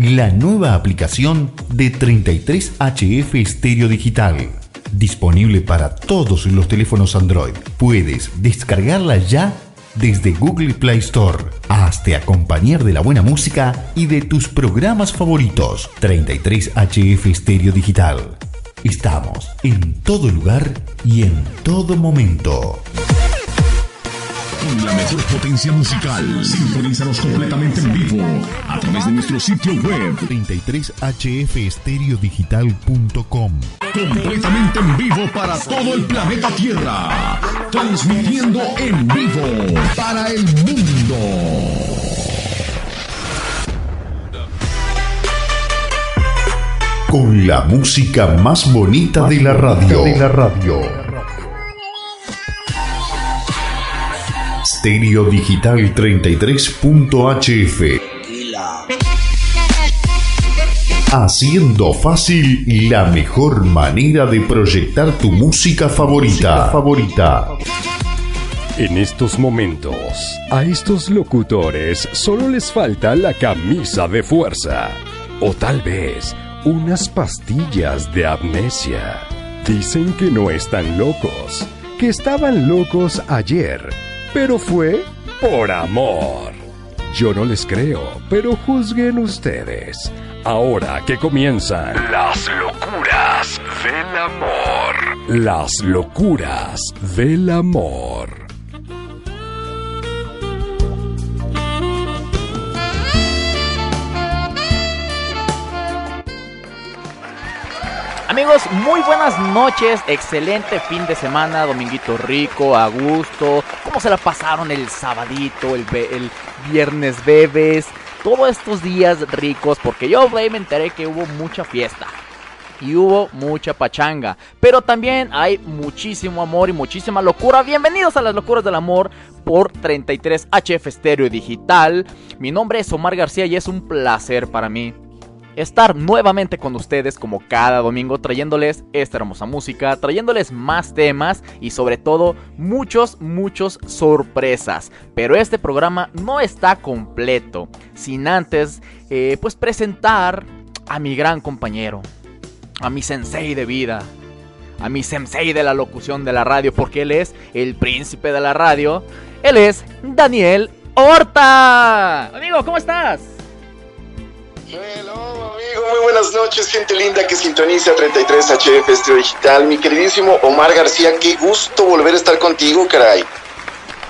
la nueva aplicación de 33HF Stereo Digital. Disponible para todos los teléfonos Android. Puedes descargarla ya desde Google Play Store. Hazte acompañar de la buena música y de tus programas favoritos. 33HF Stereo Digital. Estamos en todo lugar y en todo momento. Con la mejor potencia musical. Sintonízanos completamente en vivo a través de nuestro sitio web 33hfestereodigital.com. Completamente en vivo para todo el planeta Tierra. Transmitiendo en vivo para el mundo. Con la música más bonita de la radio. De la radio. Stereo Digital 33.hf. Haciendo fácil la mejor manera de proyectar tu música favorita. favorita. En estos momentos, a estos locutores solo les falta la camisa de fuerza. O tal vez unas pastillas de amnesia. Dicen que no están locos, que estaban locos ayer, pero fue por amor. Yo no les creo, pero juzguen ustedes. Ahora que comienzan las locuras del amor. Las locuras del amor. Amigos, muy buenas noches, excelente fin de semana, dominguito rico, a gusto. ¿Cómo se la pasaron el sabadito, el, el viernes bebes? Todos estos días ricos, porque yo me enteré que hubo mucha fiesta. Y hubo mucha pachanga. Pero también hay muchísimo amor y muchísima locura. Bienvenidos a las locuras del amor por 33 HF Stereo Digital. Mi nombre es Omar García y es un placer para mí estar nuevamente con ustedes como cada domingo trayéndoles esta hermosa música, trayéndoles más temas y sobre todo muchos, muchos sorpresas. Pero este programa no está completo sin antes eh, pues presentar a mi gran compañero, a mi sensei de vida, a mi sensei de la locución de la radio, porque él es el príncipe de la radio. Él es Daniel Horta. Amigo, ¿cómo estás? Hello, amigo, muy buenas noches, gente linda que sintoniza 33 HF Estrio Digital. Mi queridísimo Omar García, qué gusto volver a estar contigo, caray.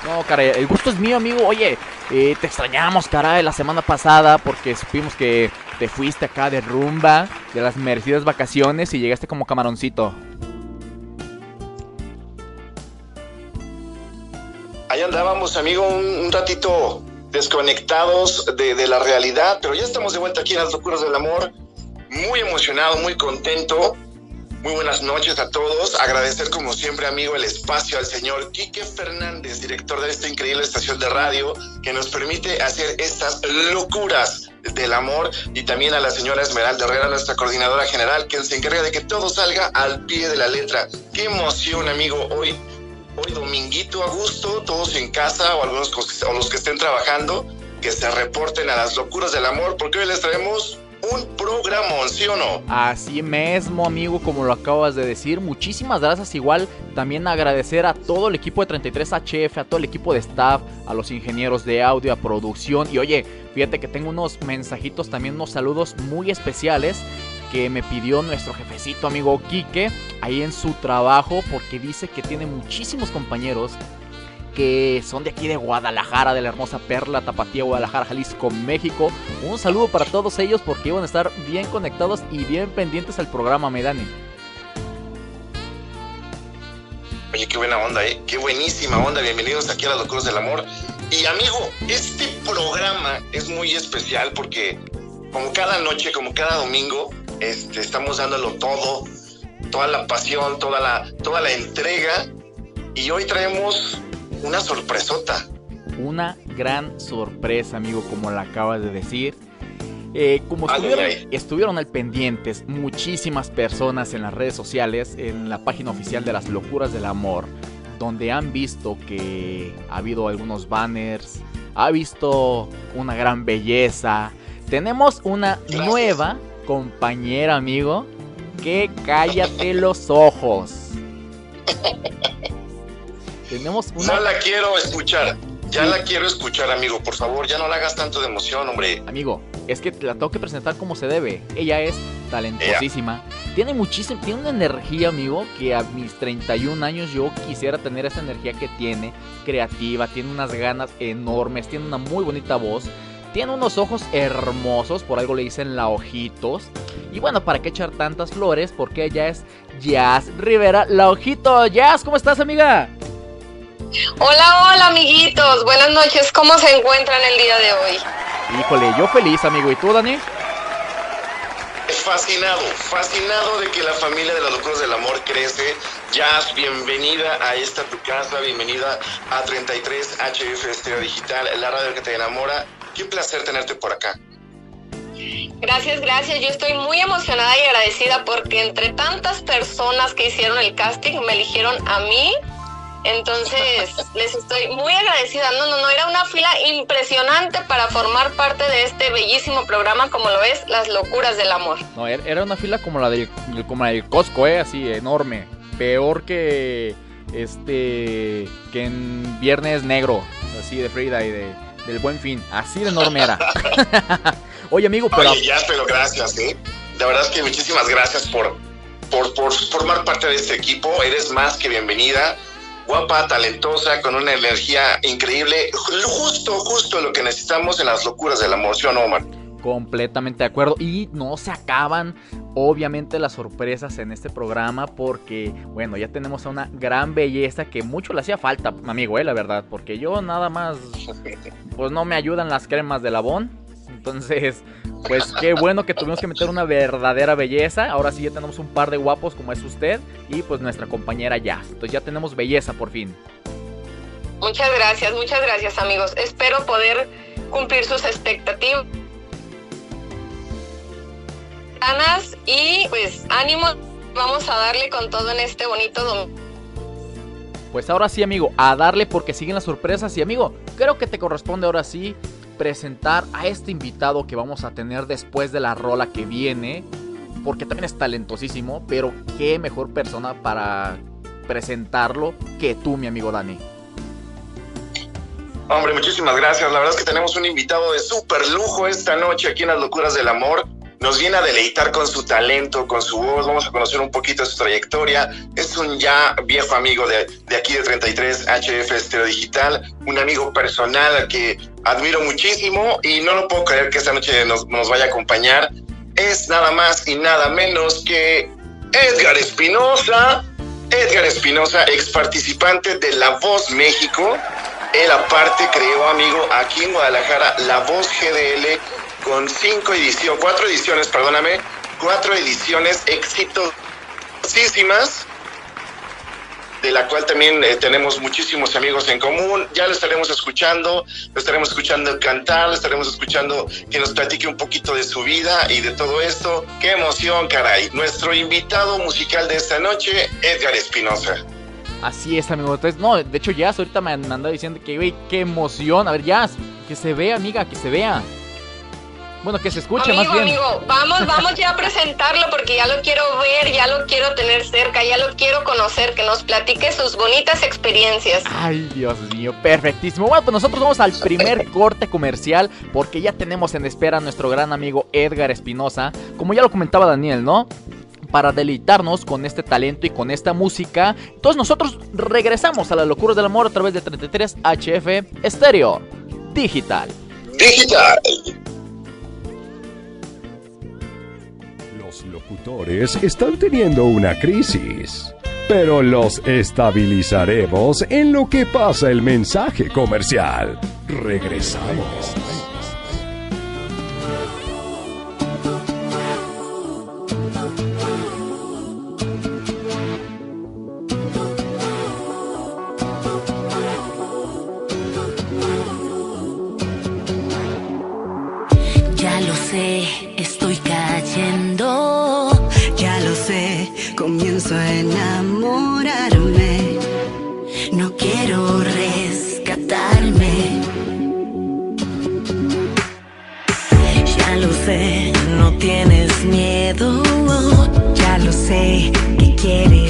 No, caray, el gusto es mío, amigo. Oye, eh, te extrañamos, caray, la semana pasada porque supimos que te fuiste acá de rumba, de las merecidas vacaciones y llegaste como camaroncito. Ahí andábamos, amigo, un, un ratito desconectados de, la realidad, pero ya estamos de vuelta aquí en las locuras del amor. Muy emocionado, muy contento. Muy buenas noches a todos. Agradecer como siempre, amigo, el espacio al señor Quique Fernández, director de esta increíble estación de radio, que nos permite hacer estas locuras del amor y también a la señora Esmeralda Herrera, nuestra coordinadora general, que se encarga de que todo salga al pie de la letra. Qué emoción, amigo, hoy hoy dominguito a gusto, todos en casa o algunos o los que estén trabajando, que se reporten a las locuras del amor, porque hoy les traemos un programa, ¿sí o no? Así mismo, amigo, como lo acabas de decir. Muchísimas gracias. Igual también agradecer a todo el equipo de 33HF, a todo el equipo de staff, a los ingenieros de audio, a producción. Y oye, fíjate que tengo unos mensajitos, también unos saludos muy especiales que me pidió nuestro jefecito amigo Quique ahí en su trabajo porque dice que tiene muchísimos compañeros que son de aquí de Guadalajara, de la hermosa Perla, Tapatía, Guadalajara, Jalisco, México. Un saludo para todos ellos porque iban a estar bien conectados y bien pendientes al programa, Medani. Oye, qué buena onda, ¿eh? Qué buenísima onda. Bienvenidos aquí a Las Locuras del Amor. Y amigo, este programa es muy especial porque como cada noche, como cada domingo, este, estamos dándolo todo, toda la pasión, toda la, toda la entrega. Y hoy traemos una sorpresota. Una gran sorpresa, amigo, como la acabas de decir. Eh, como estuvieron, estuvieron, al pendientes muchísimas personas en las redes sociales, en la página oficial de las locuras del amor, donde han visto que ha habido algunos banners, ha visto una gran belleza, tenemos una nueva compañera, amigo, que cállate los ojos. tenemos una... No la quiero escuchar. Ya la quiero escuchar, amigo. Por favor, ya no la hagas tanto de emoción, hombre. Amigo, es que la tengo que presentar como se debe. Ella es talentosísima. Tiene muchísimo, tiene una energía, amigo, que a mis 31 años yo quisiera tener esa energía que tiene, creativa, tiene unas ganas enormes, tiene una muy bonita voz. Tiene unos ojos hermosos, por algo le dicen la ojitos. Y bueno, ¿para qué echar tantas flores? Porque ella es Jazz Rivera, la ojito. Jazz, ¿cómo estás, amiga? Hola, hola amiguitos, buenas noches, ¿cómo se encuentran el día de hoy? Híjole, yo feliz amigo, ¿y tú Dani? Fascinado, fascinado de que la familia de las locuras del amor crece. Jazz, bienvenida a esta tu casa, bienvenida a 33 HF Estéreo Digital, la radio que te enamora. Qué placer tenerte por acá. Gracias, gracias. Yo estoy muy emocionada y agradecida porque entre tantas personas que hicieron el casting me eligieron a mí entonces, les estoy muy agradecida. No, no, no, era una fila impresionante para formar parte de este bellísimo programa como lo es Las Locuras del Amor. No, er, era una fila como la del, como la del Costco, ¿eh? Así, enorme. Peor que este que en Viernes Negro, así de Frida y de, del Buen Fin. Así de enorme era. Oye, amigo, pero... Oye, ya, pero gracias, ¿eh? La verdad es que muchísimas gracias por, por, por formar parte de este equipo. Eres más que bienvenida guapa, talentosa, con una energía increíble, justo, justo lo que necesitamos en las locuras de la emoción, Omar? Completamente de acuerdo. Y no se acaban, obviamente, las sorpresas en este programa. Porque, bueno, ya tenemos a una gran belleza que mucho le hacía falta, amigo, eh, la verdad. Porque yo nada más, pues no me ayudan las cremas de Labón. Entonces, pues qué bueno que tuvimos que meter una verdadera belleza. Ahora sí ya tenemos un par de guapos como es usted y pues nuestra compañera Jazz. Entonces ya tenemos belleza por fin. Muchas gracias, muchas gracias amigos. Espero poder cumplir sus expectativas. Ganas y pues ánimo. Vamos a darle con todo en este bonito domingo. Pues ahora sí, amigo, a darle porque siguen las sorpresas. Y amigo, creo que te corresponde ahora sí presentar a este invitado que vamos a tener después de la rola que viene, porque también es talentosísimo, pero qué mejor persona para presentarlo que tú, mi amigo Dani. Hombre, muchísimas gracias. La verdad es que tenemos un invitado de súper lujo esta noche aquí en Las Locuras del Amor nos viene a deleitar con su talento, con su voz, vamos a conocer un poquito de su trayectoria. Es un ya viejo amigo de, aquí de 33 HF Estero Digital, un amigo personal que admiro muchísimo y no lo puedo creer que esta noche nos, nos vaya a acompañar. Es nada más y nada menos que Edgar Espinosa. Edgar Espinosa, ex participante de La Voz México. Él aparte creó, amigo, aquí en Guadalajara, La Voz GDL con cinco ediciones, cuatro ediciones, perdóname, cuatro ediciones exitosísimas, de la cual también eh, tenemos muchísimos amigos en común. Ya lo estaremos escuchando, lo estaremos escuchando cantar, lo estaremos escuchando que nos platique un poquito de su vida y de todo esto. ¡Qué emoción, caray! Nuestro invitado musical de esta noche, Edgar Espinosa. Así es, amigo. Entonces, no, de hecho, ya ahorita me anda diciendo que, güey, qué emoción. A ver, ya, que se vea, amiga, que se vea. Bueno, que se escuche más bien. Amigo, vamos, vamos ya a presentarlo porque ya lo quiero ver, ya lo quiero tener cerca, ya lo quiero conocer, que nos platique sus bonitas experiencias. Ay, Dios mío, perfectísimo. Bueno, pues nosotros vamos al primer corte comercial porque ya tenemos en espera a nuestro gran amigo Edgar Espinosa. Como ya lo comentaba Daniel, ¿no? para deleitarnos con este talento y con esta música. Entonces nosotros regresamos a las locuras del amor a través de 33 HF Estéreo Digital. Digital. Están teniendo una crisis, pero los estabilizaremos en lo que pasa el mensaje comercial. Regresamos. Ya lo sé, que quieres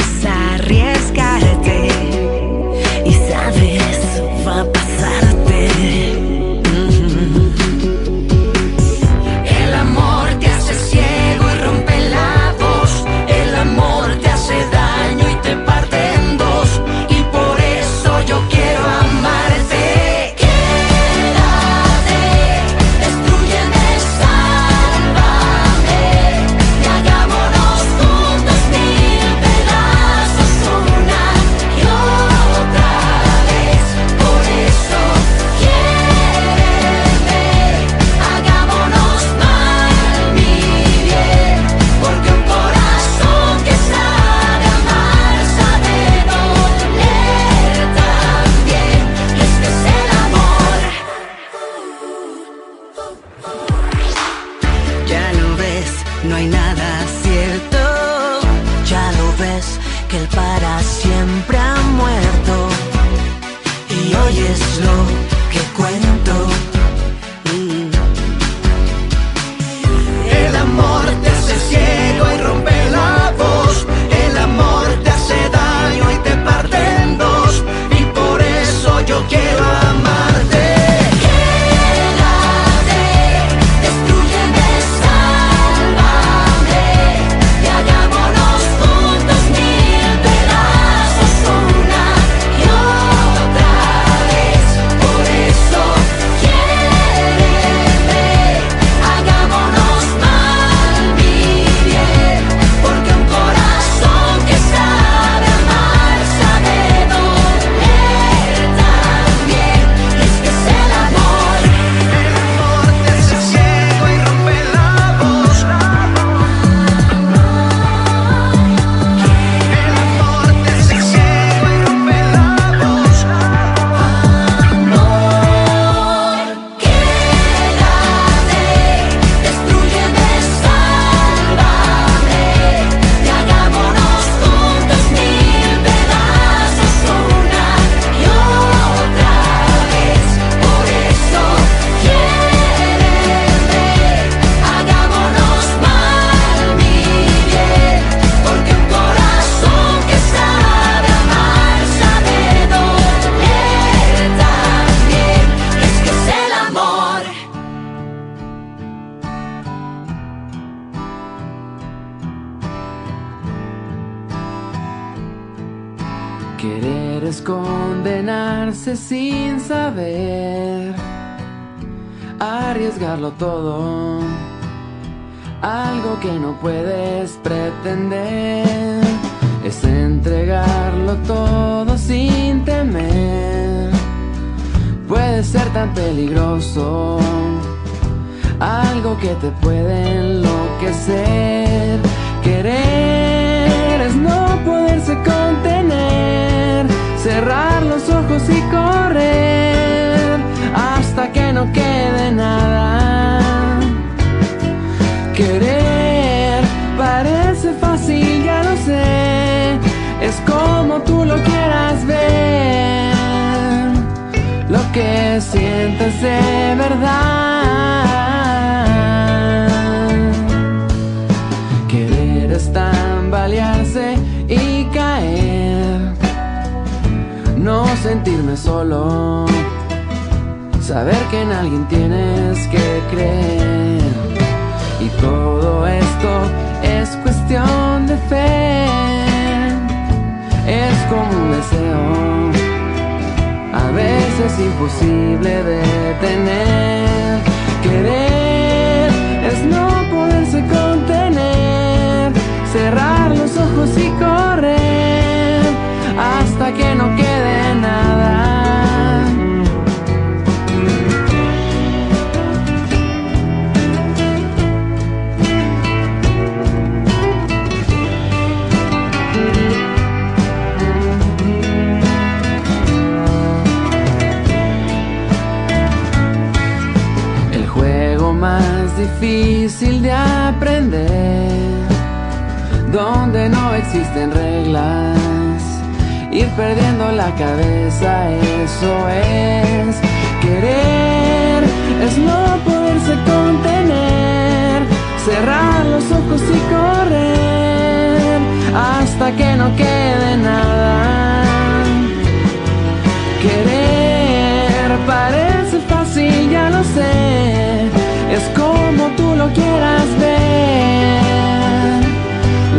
es como tú lo quieras ver,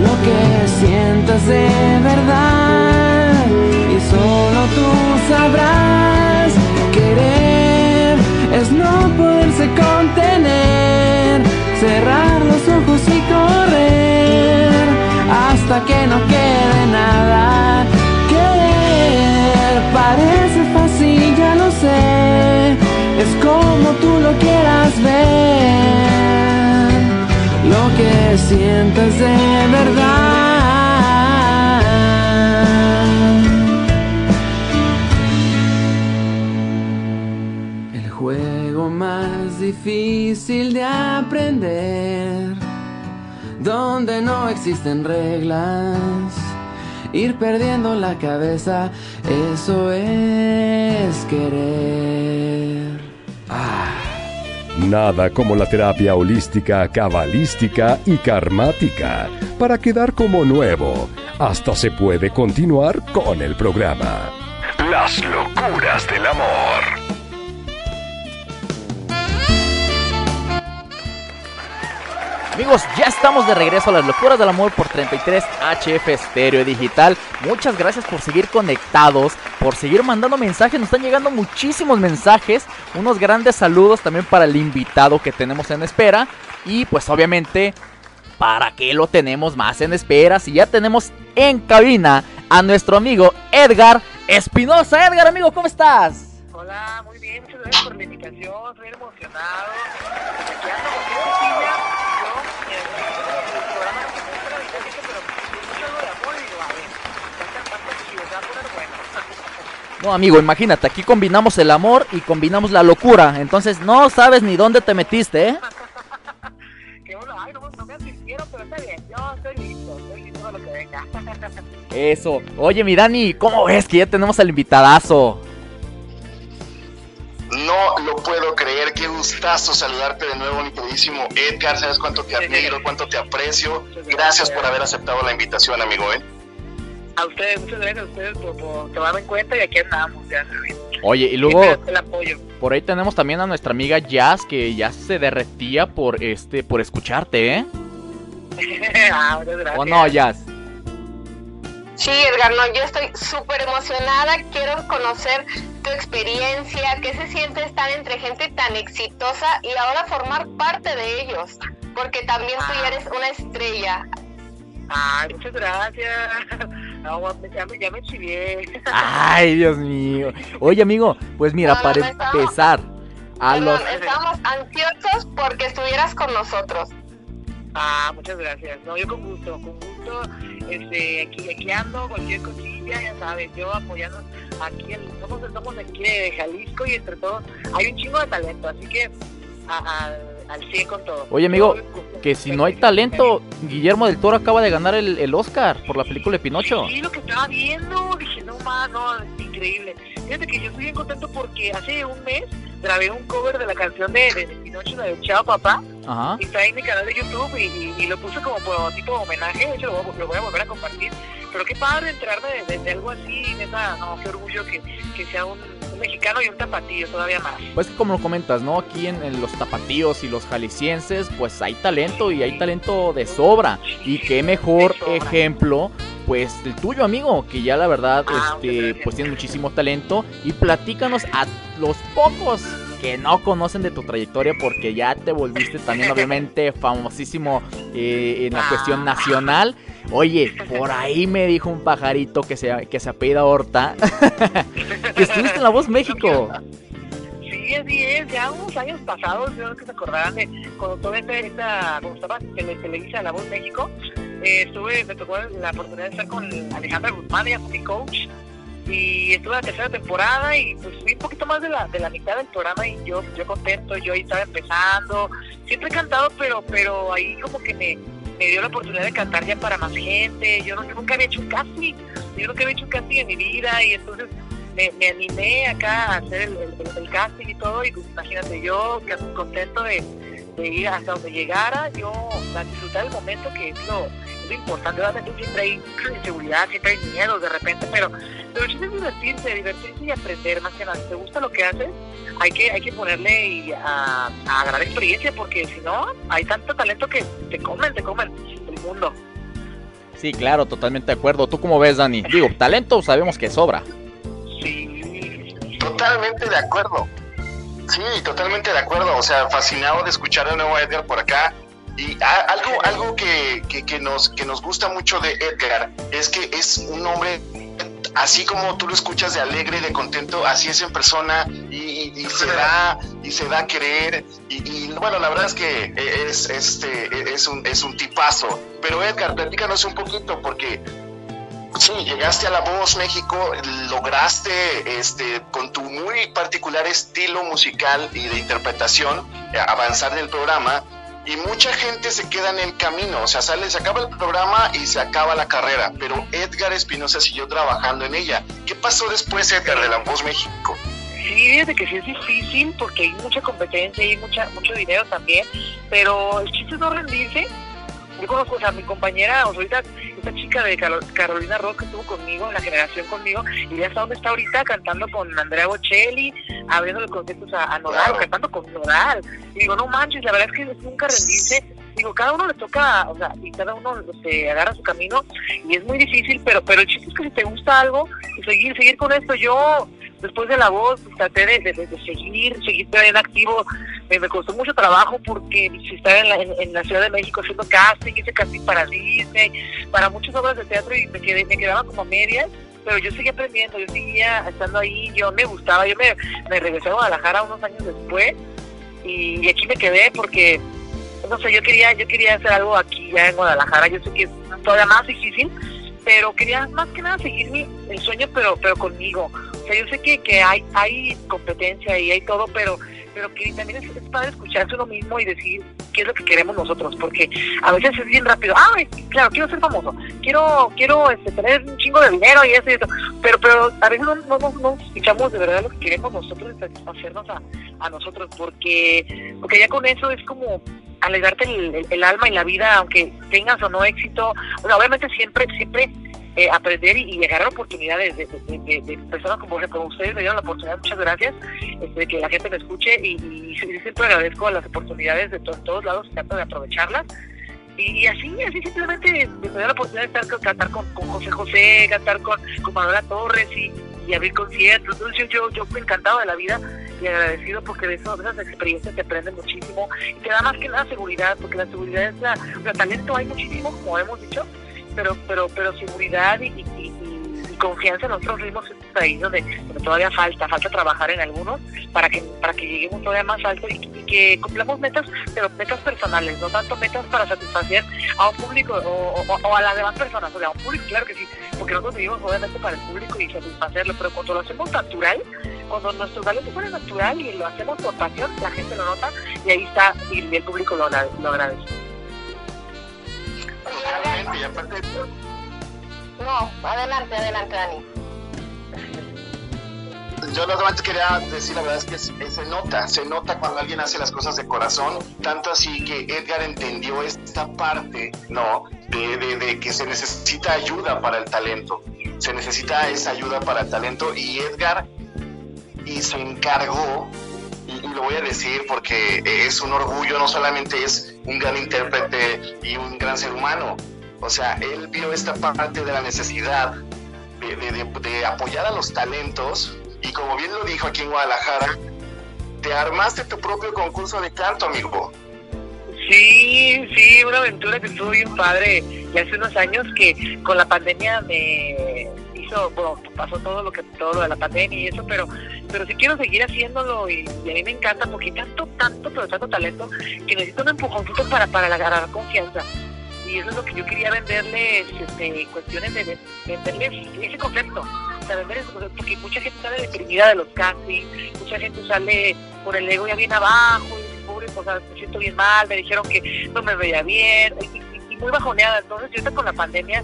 lo que sientas de verdad. Y solo tú sabrás. Querer. Es no poderse contener, cerrar los ojos y correr. Hasta que no quede lo que sientes de verdad. El juego más difícil de aprender, donde no existen reglas, ir perdiendo la cabeza, eso es querer. Nada como la terapia holística, cabalística y karmática para quedar como nuevo. Hasta se puede continuar con el programa. Las locuras del Amigos, ya estamos de regreso a las locuras del amor por 33 HF Estéreo Digital. Muchas gracias por seguir conectados, por seguir mandando mensajes. Nos están llegando muchísimos mensajes. Unos grandes saludos también para el invitado que tenemos en espera. Y pues obviamente, ¿para qué lo tenemos más en espera? Si ya tenemos en cabina a nuestro amigo Edgar Espinosa. Edgar, amigo, ¿cómo estás? Hola, muy bien, muchas gracias por la invitación, estoy emocionado qué cosilla. Yo, eh, el programa no se encuentra ahorita, dice, pero escucho algo de amor y digo, a ver, tantas, tantas chido, se va a poner bueno. No, amigo, imagínate, aquí combinamos el amor y combinamos la locura. Entonces no sabes ni dónde te metiste, ¿eh? Ay, no, no me asistieron, pero está bien, yo estoy listo, estoy listo para lo que venga. Eso. Oye, mi Dani, ¿cómo ves que ya tenemos al invitadazo? No lo puedo creer, qué gustazo saludarte de nuevo, mi queridísimo Edgar. Sabes cuánto te admiro, cuánto te aprecio. Gracias por haber aceptado la invitación, amigo. ¿eh? A ustedes, muchas gracias a ustedes por, por tomarme en cuenta y aquí andamos, ya saben. Oye, y luego el apoyo. por ahí tenemos también a nuestra amiga Jazz que ya se derretía por este por escucharte, ¿eh? ah, gracias. ¿O no, Jazz? Sí, Edgar, no, yo estoy súper emocionada. Quiero conocer tu experiencia, qué se siente estar entre gente tan exitosa y ahora formar parte de ellos. Porque también tú ya eres una estrella. Ay, muchas gracias. No, ya me, ya me chivié. Ay, Dios mío. Oye, amigo, pues mira, No, para no, estamos- empezar a Perdón, los estábamos ansiosos porque estuvieras con nosotros. Ah, muchas gracias. No, yo con gusto, con gusto. Este, aquí, aquí ando, cualquier cosilla, ya sabes, yo apoyando aquí, en- somos, somos aquí de Jalisco y entre todos hay un chingo de talento, así que a- a- al 100 con todo. Oye, amigo, Yo- que si no hay talento, Guillermo del Toro acaba de ganar el, el Oscar por la película de Pinocho. Sí, lo que estaba viendo, dije, no más, no, es increíble. Fíjate que yo estoy bien contento porque hace un mes grabé un cover de la canción de, de, de Pinocho, la de Chao Papá, Ajá. y está en mi canal de YouTube y, y- y lo puse como por tipo homenaje, de hecho lo voy, a- lo voy a volver a compartir. Pero qué padre enterarme de, de- de algo así, neta, no, qué orgullo que, que sea un, un mexicano y un tapatillo todavía más. Pues que como lo comentas, ¿no? Aquí en, en los tapatíos y los jaliscienses, pues hay talento y hay talento de sobra. Y qué mejor ejemplo, pues el tuyo, amigo, que ya la verdad, Ah, este, pues tiene muchísimo talento. Y platícanos a los pocos que no conocen de tu trayectoria, porque ya te volviste también, obviamente, famosísimo eh, en la Ah. cuestión nacional. Oye, por ahí me dijo un pajarito que se, que se apellida Horta, que estuviste en La Voz México. Sí, así es, ya unos años pasados, yo creo que se acordarán de cuando toda esta, esta cuando estaba Tele, Televisa La Voz México, eh, estuve, me tocó la oportunidad de estar con Alejandra Guzmán, ella fue mi coach, y estuve en la tercera temporada y pues fui un poquito más de la, de la mitad del programa y yo, yo contento, yo ahí estaba empezando, siempre he cantado, pero, pero ahí como que me, me dio la oportunidad de cantar ya para más gente, yo, nunca había hecho un casting, yo nunca había hecho un casting en mi vida y entonces me, animé acá a hacer el, casting y todo y pues imagínate yo contento de, de ir hasta donde llegara, yo a disfrutar el momento que es lo, es lo importante, obviamente siempre hay inseguridad, siempre hay miedo de repente, pero, el chiste es divertirse, divertirse y aprender más que nada. Si te gusta lo que haces, hay que, hay que ponerle y a, a agarrar experiencia porque si no, hay tanto talento que te comen, te comen el mundo. Sí, claro, totalmente de acuerdo. ¿Tú cómo ves, Dani? Digo, talento sabemos que sobra. Sí, Totalmente de acuerdo. Sí, totalmente de acuerdo. O sea, fascinado de escuchar de nuevo a Edgar por acá. Y a- algo, algo que, que- que nos, que nos gusta mucho de Edgar es que es un hombre, así como tú lo escuchas de alegre, de contento, así es en persona y, y- y se da y se da a querer. Y, y, bueno, la verdad es que es, este, es, un, es un tipazo. Pero Edgar, platícanos un poquito porque Sí, llegaste a La Voz México, lograste este, con tu muy particular estilo musical y de interpretación eh, avanzar en el programa y mucha gente se queda en el camino, o sea, sale, se acaba el programa y se acaba la carrera, pero Edgar Espinosa siguió trabajando en ella. ¿Qué pasó después, Edgar, de La Voz México? Sí, fíjate que sí es difícil porque hay mucha competencia y mucha, mucho dinero también, pero el chiste es no rendirse. Yo conozco o mi compañera, o sea, ahorita, esta chica de Caro- Carolina Ross que estuvo conmigo, en la generación conmigo, y ya hasta dónde está ahorita cantando con Andrea Bocelli, abriendo los conciertos a, a Nodal, cantando con Nodal. Y digo, no manches, la verdad es que nunca rendirse. Digo, cada uno le toca, o sea, y cada uno se agarra su camino, y es muy difícil, pero pero el chiste es que si te gusta algo, seguir, seguir con esto. Yo, después de la voz, pues, traté de, de- de seguir, seguir bien activo. Me, costó mucho trabajo porque si estaba en la, en, en la Ciudad de México haciendo casting, hice casting para Disney, para muchas obras de teatro y me, quedé, me quedaba como medias. Pero yo seguía aprendiendo, yo seguía estando ahí, yo me gustaba, yo me, me regresé a Guadalajara unos años después y, y aquí me quedé porque no sé, yo quería, yo quería hacer algo aquí ya en Guadalajara, yo sé que es todavía más difícil, pero quería más que nada seguir mi, el sueño, pero, pero conmigo. Yo sé que, que hay, hay competencia y hay todo, pero, pero que también es, es padre escucharse uno mismo y decir qué es lo que queremos nosotros, porque a veces es bien rápido, ah, claro, quiero ser famoso, quiero, quiero este, tener un chingo de dinero y eso y eso, pero, pero a veces no, no, no, no escuchamos de verdad lo que queremos nosotros y satisfacernos a, a nosotros, porque, porque ya con eso es como alegrarte el, el- el alma y la vida, aunque tengas o no éxito, o sea, obviamente siempre, siempre eh, aprender y, y agarrar oportunidades de, personas como, como ustedes me dieron la oportunidad, muchas gracias, este, que la gente me escuche y, y siempre agradezco las oportunidades de to- todos lados, trato de aprovecharlas. Y, así, así simplemente me dio la oportunidad de estar, cantar con, José José, cantar con, con Torres y, abrir conciertos. Entonces yo, yo, yo encantado de la vida y agradecido porque de, eso, de esas experiencias te aprende muchísimo y te da más que nada seguridad, porque la seguridad es la, o sea, talento hay muchísimo, como hemos dicho, pero pero pero seguridad y, y, confianza en nosotros mismos es ahí donde, donde todavía falta, falta trabajar en algunos para que para que lleguemos todavía más alto y, que cumplamos metas, pero metas personales, no tanto metas para satisfacer a un público o, o- o a las demás personas, o sea, a un público, claro que sí, porque nosotros vivimos obviamente para el público y satisfacerlo, pero cuando lo hacemos natural, cuando nuestro talento fuera natural y lo hacemos por pasión, la gente lo nota y ahí está, y el público lo, lo agradece. Totalmente, y aparte No, adelante, adelante, Dani. Yo solamente quería decir, la verdad es que se, se nota, se nota cuando alguien hace las cosas de corazón, tanto así que Edgar entendió esta parte, ¿no? De, de- de que se necesita ayuda para el talento, se necesita esa ayuda para el talento y Edgar y se encargó, y, lo voy a decir porque es un orgullo, no solamente es un gran intérprete y un gran ser humano, o sea, él vio esta parte de la necesidad de- de apoyar a los talentos y como bien lo dijo aquí en Guadalajara, te armaste tu propio concurso de canto, amigo. Sí, sí, una aventura que estuvo bien padre. Y hace unos años que con la pandemia me bueno, pasó todo lo que todo lo de la pandemia y eso, pero pero sí quiero seguir haciéndolo y, a mí me encanta porque tanto, tanto, pero tanto talento que necesito un empujoncito para, para agarrar confianza. Y eso es lo que yo quería venderles, este, cuestiones de, de venderles ese concepto. Porque mucha gente sale deprimida de los castings, mucha gente sale con el ego ya bien abajo, y pobre, sea, me siento bien mal, me dijeron que no me veía bien, y muy bajoneada. Entonces, yo ahorita con la pandemia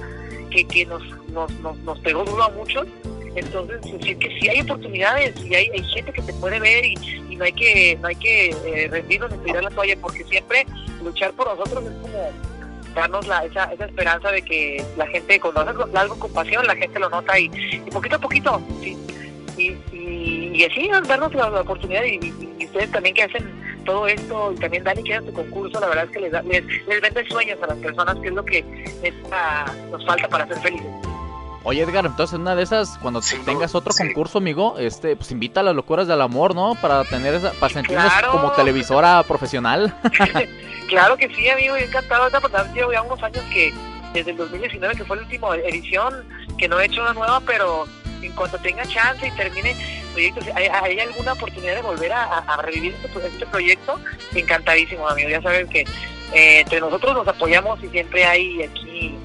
que, que nos, nos, nos, nos pegó duro a muchos, Entonces, decir que sí hay oportunidades y hay, gente que te puede ver y, no hay que no hay que eh, rendirnos ni tirar la toalla porque siempre luchar por nosotros es como darnos la, esa, esa esperanza de que la gente cuando haces algo con pasión la gente lo nota y, poquito a poquito y, y, y así darnos la, oportunidad y, ustedes también que hacen todo esto y también Dani que hace su concurso la verdad es que les, da- les, les vende sueños a las personas que es lo que neta nos falta para ser felices Oye, Edgar, entonces en una de esas, cuando Sí, tengas otro sí. concurso, amigo, este, pues invita a las locuras del amor, ¿no? Para tener esa, para sentirnos Claro. como televisora profesional. Claro que sí, amigo, yo encantado. Pues, llevo ya unos años que, desde el 2019, que fue la última edición, que no he hecho una nueva, pero en cuanto tenga chance y termine proyectos, ¿hay, hay alguna oportunidad de volver a, revivir este, este proyecto? Encantadísimo, amigo. Ya saben que eh, entre nosotros nos apoyamos y siempre hay aquí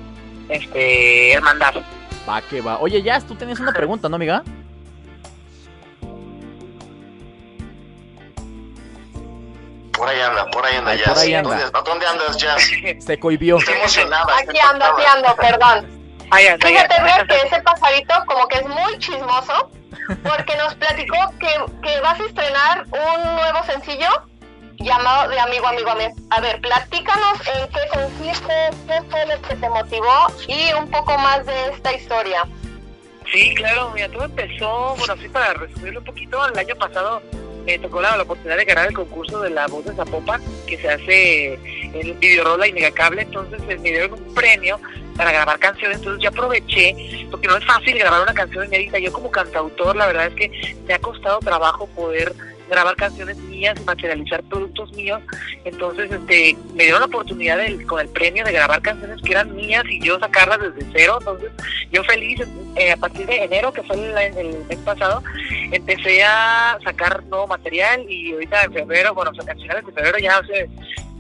este hermandad. Va que va. Oye, Jazz, tú tenías una pregunta, ¿no, amiga? Por ahí anda, por ahí anda Ay, Jazz. por ahí anda. ¿Dónde, ¿Dónde andas, Jazz? Se cohibió. Está emocionada. Aquí ando, aquí ando, perdón. Ay, anda, Fíjate. Edgar, que ese pajarito como que es muy chismoso porque nos platicó que, que vas a estrenar un nuevo sencillo llamado de Amigo, Amigo, Amigo. A ver, platícanos en qué consiste, qué fue lo que te motivó y un poco más de esta historia. Sí, claro, mira, todo empezó, bueno, así para resumirlo un poquito, el año pasado me tocó la, la oportunidad de ganar el concurso de la voz de Zapopan, que se hace en Videorola y Megacable, entonces eh, me dieron un premio para grabar canciones, entonces yo aproveché, porque no es fácil grabar una canción inédita, yo como cantautor, la verdad es que me ha costado trabajo poder grabar canciones mías materializar productos míos, entonces este me dieron la oportunidad de- con el premio de grabar canciones que eran mías y yo sacarlas desde cero, entonces yo feliz, eh, a partir de enero, que fue el, mes pasado, empecé a sacar nuevo material y ahorita en febrero, bueno, a finales de febrero ya hace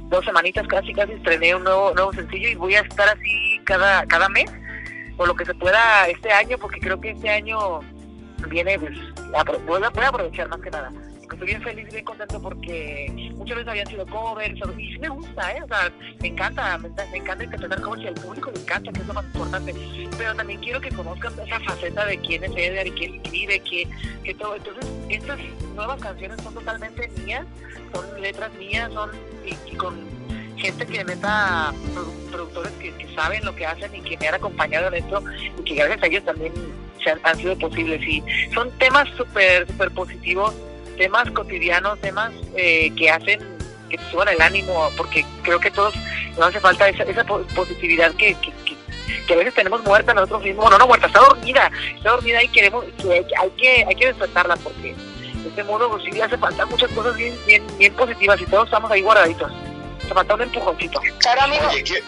dos semanitas casi, casi estrené un nuevo, nuevo sencillo y voy a estar así cada, cada mes, o lo que se pueda este año, porque creo que este año viene, pues, voy a aprovechar más que nada. Estoy bien feliz bien contento porque muchas veces habían sido covers y sí me gusta, ¿eh? O sea, me encanta, me, me encanta interpretar covers y al público le encanta, que es lo más importante. Pero también quiero que conozcan esa faceta de quién es Edgar y quién escribe, que, que todo. Entonces, estas nuevas canciones son totalmente mías, son letras mías, son y, con gente que produ- productores que, que saben lo que hacen y que me han acompañado en esto y que gracias a ellos también se han, han sido posibles. Y son temas súper, súper positivos, temas cotidianos, temas eh, que hacen que te suban el ánimo, porque creo que todos nos hace falta esa, esa po- positividad que, que, que, que a veces tenemos muerta nosotros mismos, bueno, no muerta, está dormida, está dormida y queremos, que hay, hay que hay que despertarla porque de este modo pues, sí hace falta muchas cosas bien, bien, bien positivas y todos estamos ahí guardaditos. Hace falta un empujoncito. Claro, amigo, Oye, ¿qué-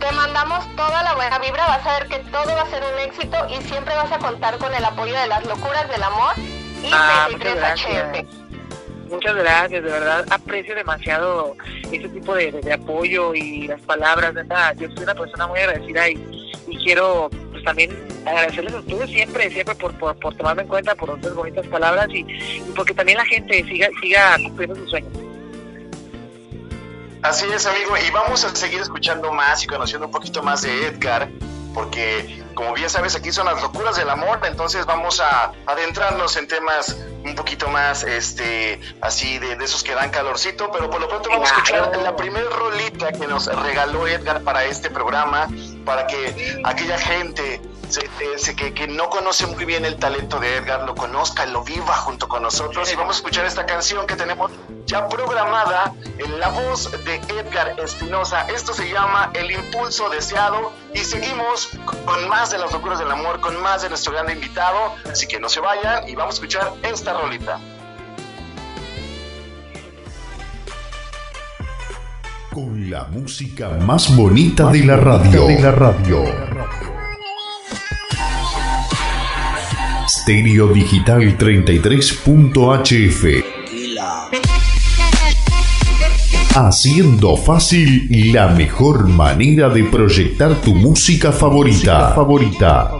te mandamos toda la buena vibra, vas a ver que todo va a ser un éxito y siempre vas a contar con el apoyo de las locuras del amor y Ah, 23 muchas gracias. Muchas gracias, de verdad. Aprecio demasiado ese tipo de, de- de apoyo y las palabras, neta, yo soy una persona muy agradecida y, y quiero pues también agradecerles a ustedes siempre, siempre por, por, por tomarme en cuenta, por ustedes bonitas palabras y, y porque también la gente siga, siga cumpliendo sus sueños. Así es, amigo, y vamos a seguir escuchando más y conociendo un poquito más de Edgar, porque como bien sabes, aquí son las locuras del amor, entonces vamos a adentrarnos en temas un poquito más, este, así de, de esos que dan calorcito, pero por lo pronto vamos a escuchar la primera rolita que nos regaló Edgar para este programa, para que aquella gente se- se- que, que no conoce muy bien el talento de Edgar lo conozca, lo viva junto con nosotros y vamos a escuchar esta canción que tenemos ya programada en la voz de Edgar Espinosa. Esto se llama El Impulso Deseado y seguimos con más de las locuras del amor, con más de nuestro gran invitado. Así que no se vayan y vamos a escuchar esta rolita. Con la música más bonita de la radio. De la radio. Stereo Digital 33.hf. Haciendo fácil la mejor manera de proyectar tu música favorita. favorita.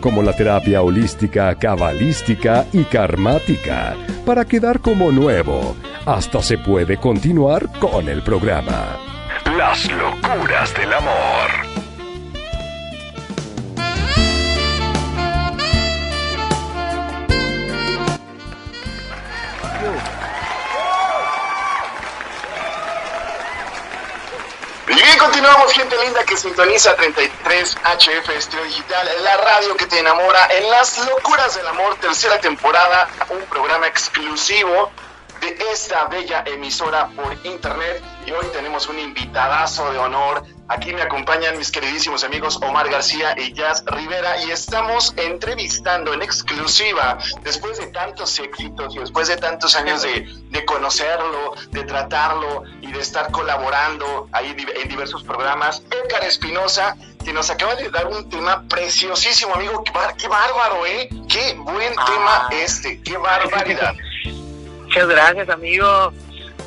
Como la terapia holística, cabalística y karmática para quedar como nuevo. Hasta se puede continuar con el programa. Las locuras del amor. Bien, continuamos, gente linda que sintoniza 33 HF Estéreo Digital, la radio que te enamora en las locuras del amor, tercera temporada, un programa exclusivo de esta bella emisora por internet. Y hoy tenemos un invitadazo de honor. Aquí me acompañan mis queridísimos amigos Omar García y Jazz Rivera y estamos entrevistando en exclusiva, después de tantos éxitos y después de tantos años de, de conocerlo, de tratarlo y de estar colaborando ahí en diversos programas, Edgar Espinosa, que nos acaba de dar un tema preciosísimo, amigo. Qué, bar- qué bárbaro, ¿eh? Qué buen tema este, qué barbaridad. Muchas gracias, amigo.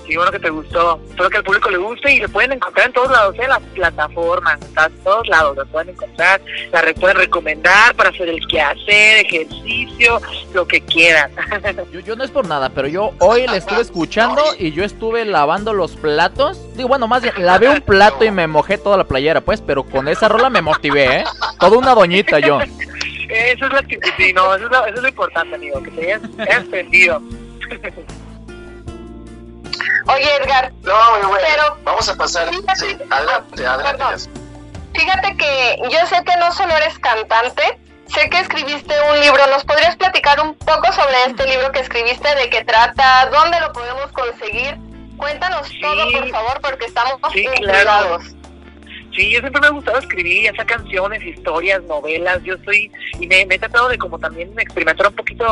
Sí, bueno que te gustó. Espero que al público le guste y lo pueden encontrar en todos lados, en las plataformas, está en todos lados, lo pueden encontrar, la re- pueden recomendar para hacer el quehacer, ejercicio, lo que quieran. Yo, yo no es por nada, pero yo hoy la estuve escuchando y yo estuve lavando los platos. Digo, bueno, más bien, lavé un plato y me mojé toda la playera, pues, pero con esa rola me motivé, ¿eh? Toda una doñita yo. Eh, Eso es lo que, sí, no, eso es lo, eso es lo importante, amigo, que te hayas, hayas prendido. Oye, Edgar, No, muy bueno. Pero- Vamos a pasar. Sí, adelante, adelante. Fíjate que yo sé que no solo eres cantante, sé que escribiste un libro. ¿Nos podrías platicar un poco sobre este libro que escribiste? ¿De qué trata? ¿Dónde lo podemos conseguir? Cuéntanos todo, por favor, porque estamos Sí, claro. Sí, yo siempre me ha gustado escribir, ya sea canciones, historias, novelas. Yo soy, y me, he tratado de como también experimentar un poquito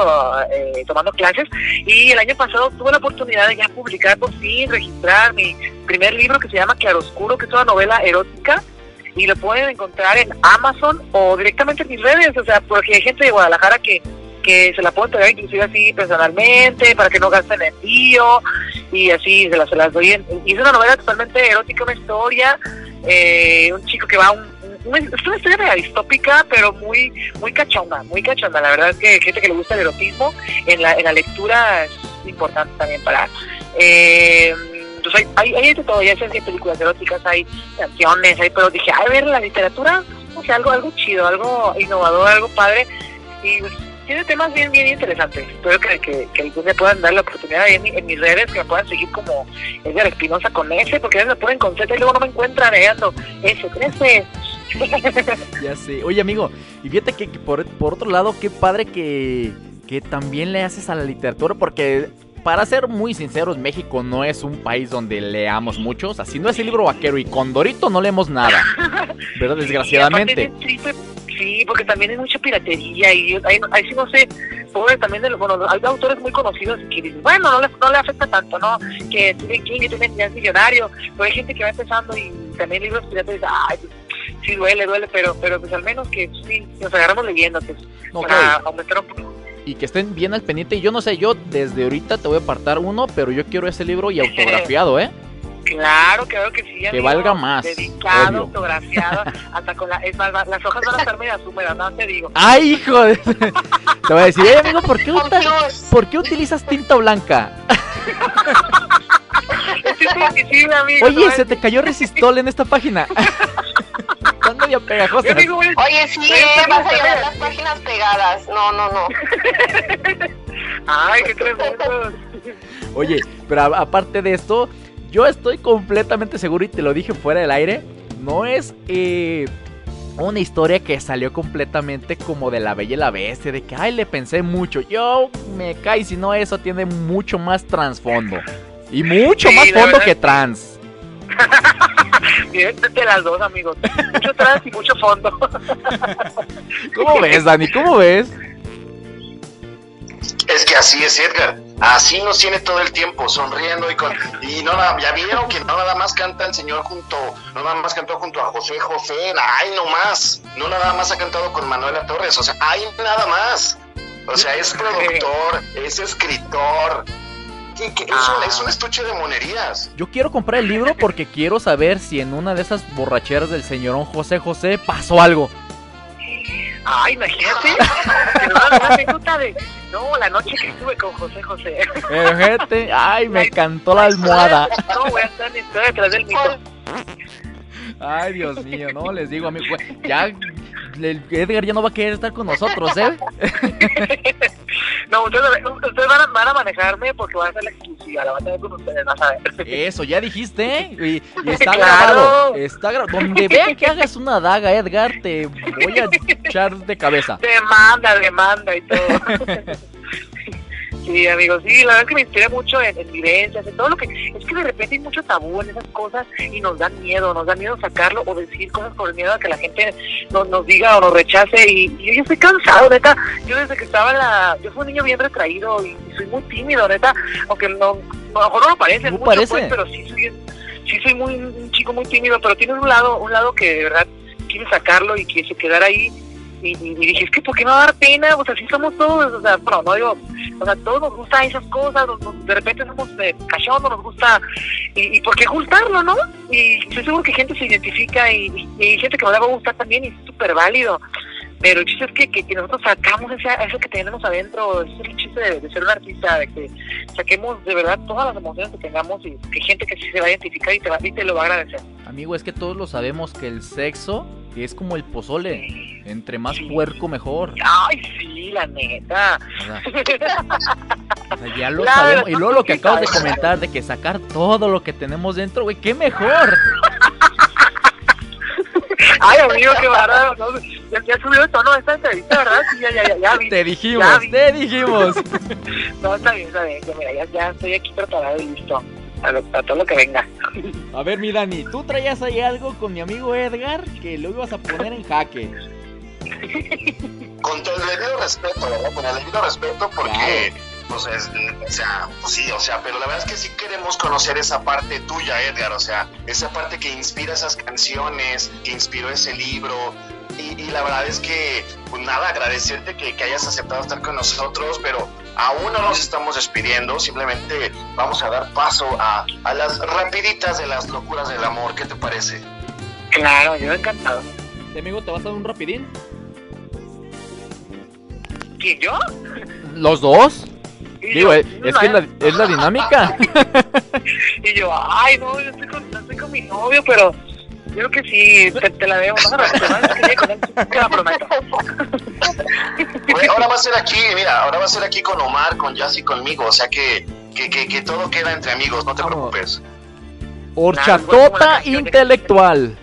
eh, tomando clases. Y el año pasado tuve la oportunidad de ya publicar por fin, registrar mi primer libro que se llama Claroscuro, que es una novela erótica. Y lo pueden encontrar en Amazon o directamente en mis redes. O sea, porque hay gente de Guadalajara que, que se la puede entregar inclusive así personalmente, para que no gasten envío. Y así se las, se las doy. En, es una novela totalmente erótica, una historia eh, un chico que va a un, una historia media distópica pero muy muy cachonda muy cachonda. La verdad es que gente que le gusta el erotismo en la, en la lectura es importante también para eh, pues hay, hay, hay de todo ya hay películas eróticas hay canciones hay pero dije a ver la literatura o sea algo algo chido algo innovador algo padre y pues, tiene temas bien bien interesantes espero que, que, que algún día puedan dar la oportunidad ahí en, en mis redes que me puedan seguir como Edgar Espinosa con ese porque a veces me ponen con Z y luego no me encuentran eh, ando ese con ese Ya sé. Oye, amigo, y fíjate que, que por, por otro lado, qué padre que, que también le haces a la literatura, porque para ser muy sinceros, México no es un país donde leamos mucho. O sea, si no es el libro vaquero y Condorito, no leemos nada. ¿Verdad? Desgraciadamente. Sí, porque también hay mucha piratería y ahí, ahí sí no sé, pobre también de los, bueno, hay autores muy conocidos que dicen, bueno, no le, no le afecta tanto, ¿no? Que Stephen King tiene ya es millonario, pero hay gente que va empezando y también libros piratas y dice, ay, pues, sí duele, duele, pero, pero pues al menos que sí, nos agarramos leyendo, pues, Ok. para aumentar un poco. Y que estén bien al pendiente. Y yo no sé, yo desde ahorita te voy a apartar uno, pero yo quiero ese libro y autografiado, ¿eh? Claro, claro que sí. Que amigo, valga más, Dedicado, obvio. autografiado, hasta con la, es más, va- las hojas van a estar medias húmedas, no te digo. ¡Ay, hijo de... Te voy a decir, "Eh, amigo, ¿por qué, uta- ¿por qué utilizas tinta blanca? Amigo. Oye, ¿no? se te cayó resistol en esta página. Están medio pegajosas. Oye, sí, eh, vas a llevar las páginas pegadas. No, no, no. Ay, qué tremendo. Oye, pero aparte de esto, yo estoy completamente seguro y te lo dije fuera del aire. No es eh, una historia que salió completamente como de la bella y la bestia, de que ay le pensé mucho. Yo me cae, si no, eso tiene mucho más trasfondo. Y mucho Sí, más fondo verdad que trans. Bien, de las dos, amigos. Mucho atrás y mucho fondo. ¿Cómo ves, Dani? ¿Cómo ves? Es que así es Edgar, así nos tiene todo el tiempo, sonriendo y con... Y no, nada- ya vieron que no nada más canta el señor junto, no nada más cantó junto a José José, ay no más, no nada más ha cantado con Manuela Torres, o sea, ay nada más. O sea, es productor, es escritor, que- que es, un, es un estuche de monerías. Yo quiero comprar el libro porque quiero saber si en una de esas borracheras del señorón José José pasó algo. Ay, imagínate. Pero una, una anécdota de. No, la noche que estuve con José José. Eh, gente, ay, me cantó la almohada. No, voy a estar detrás del mito. Ay, Dios mío, no les digo, amigo. Ya, el Edgar ya no va a querer estar con nosotros, ¿eh? No, ustedes, ustedes van, a, van a manejarme porque van a ser la exclusiva. La van a tener con ustedes, vas a ver. Eso, ya dijiste, ¿eh? Y, y está Claro. grabado. Está grabado. Donde vean que hagas una daga, Edgar, te voy a echar de cabeza. Demanda, demanda y todo. Sí, amigos, sí, la verdad es que me inspira mucho en, en vivencias, en todo lo que... Es que de repente hay mucho tabú en esas cosas y nos dan miedo, nos da miedo sacarlo o decir cosas por el miedo a que la gente nos, nos diga o nos rechace y, y yo ya estoy cansado, neta. Yo desde que estaba la... Yo fui un niño bien retraído y, soy muy tímido, neta, aunque no, a lo mejor no lo parece mucho, parece. pues, pero sí soy, sí soy muy, un chico muy tímido, pero tiene un lado, un lado que de verdad quiere sacarlo y que se quedara ahí y, y- dije, es que ¿por qué no dar pena? Pues así somos todos, o sea, bueno, no digo, o sea, todos nos gustan esas cosas, nos- de repente somos eh, cachondos, nos gusta, y, y ¿por qué ocultarlo, no? Y estoy seguro que gente se identifica y, y- gente que no le va a gustar también y es súper válido. Pero el chiste es que, que, que nosotros sacamos ese, eso que tenemos adentro, ese es el chiste de, de ser un artista, de que saquemos de verdad todas las emociones que tengamos y que hay gente que sí se va a identificar y te, va, y te lo va a agradecer. Amigo, es que todos lo sabemos que el sexo es como el pozole. Entre más puerco, mejor. Ay, sí, la neta. O sea, ya lo Claro, sabemos. Y luego lo que sí acabas de comentar de que sacar todo lo que tenemos dentro, güey, qué mejor. Ay, amigo, qué. ¿no? Ya, ya subió el tono de esta entrevista, ¿verdad? Sí, ya, ya, ya, ya vi. Te Ya dijimos, vi. te dijimos. No, está bien, está bien. Ya, mira, ya, ya estoy aquí preparado y listo. A, lo- a todo lo que venga. A ver, mi Dani, tú traías ahí algo con mi amigo Edgar que lo ibas a poner en jaque. Con el debido respeto, ¿verdad? Con el debido respeto porque, pues, es- o sea, pues sí, o sea, pero la verdad es que sí queremos conocer esa parte tuya, Edgar, o sea, esa parte que inspira esas canciones, que inspiró ese libro. Y, y la verdad es que, pues nada, agradecerte que, que hayas aceptado estar con nosotros, pero aún no nos estamos despidiendo, simplemente vamos a dar paso a, a las rapiditas de las locuras del amor, ¿qué te parece? Claro, yo encantado. ¿Este amigo te vas a dar un rapidín? ¿Quién, yo? ¿Los dos? Y Digo, yo, es, es que es la, es la dinámica. Y yo, ay, no, yo estoy con, estoy con mi novio, pero yo creo que sí, te, te la debo. No, no, no, te la prometo. Güey, ahora va a ser aquí, mira, ahora va a ser aquí con Omar, con Jazz y conmigo, o sea que, que, que, que todo queda entre amigos, no te preocupes. Horchatota intelectual.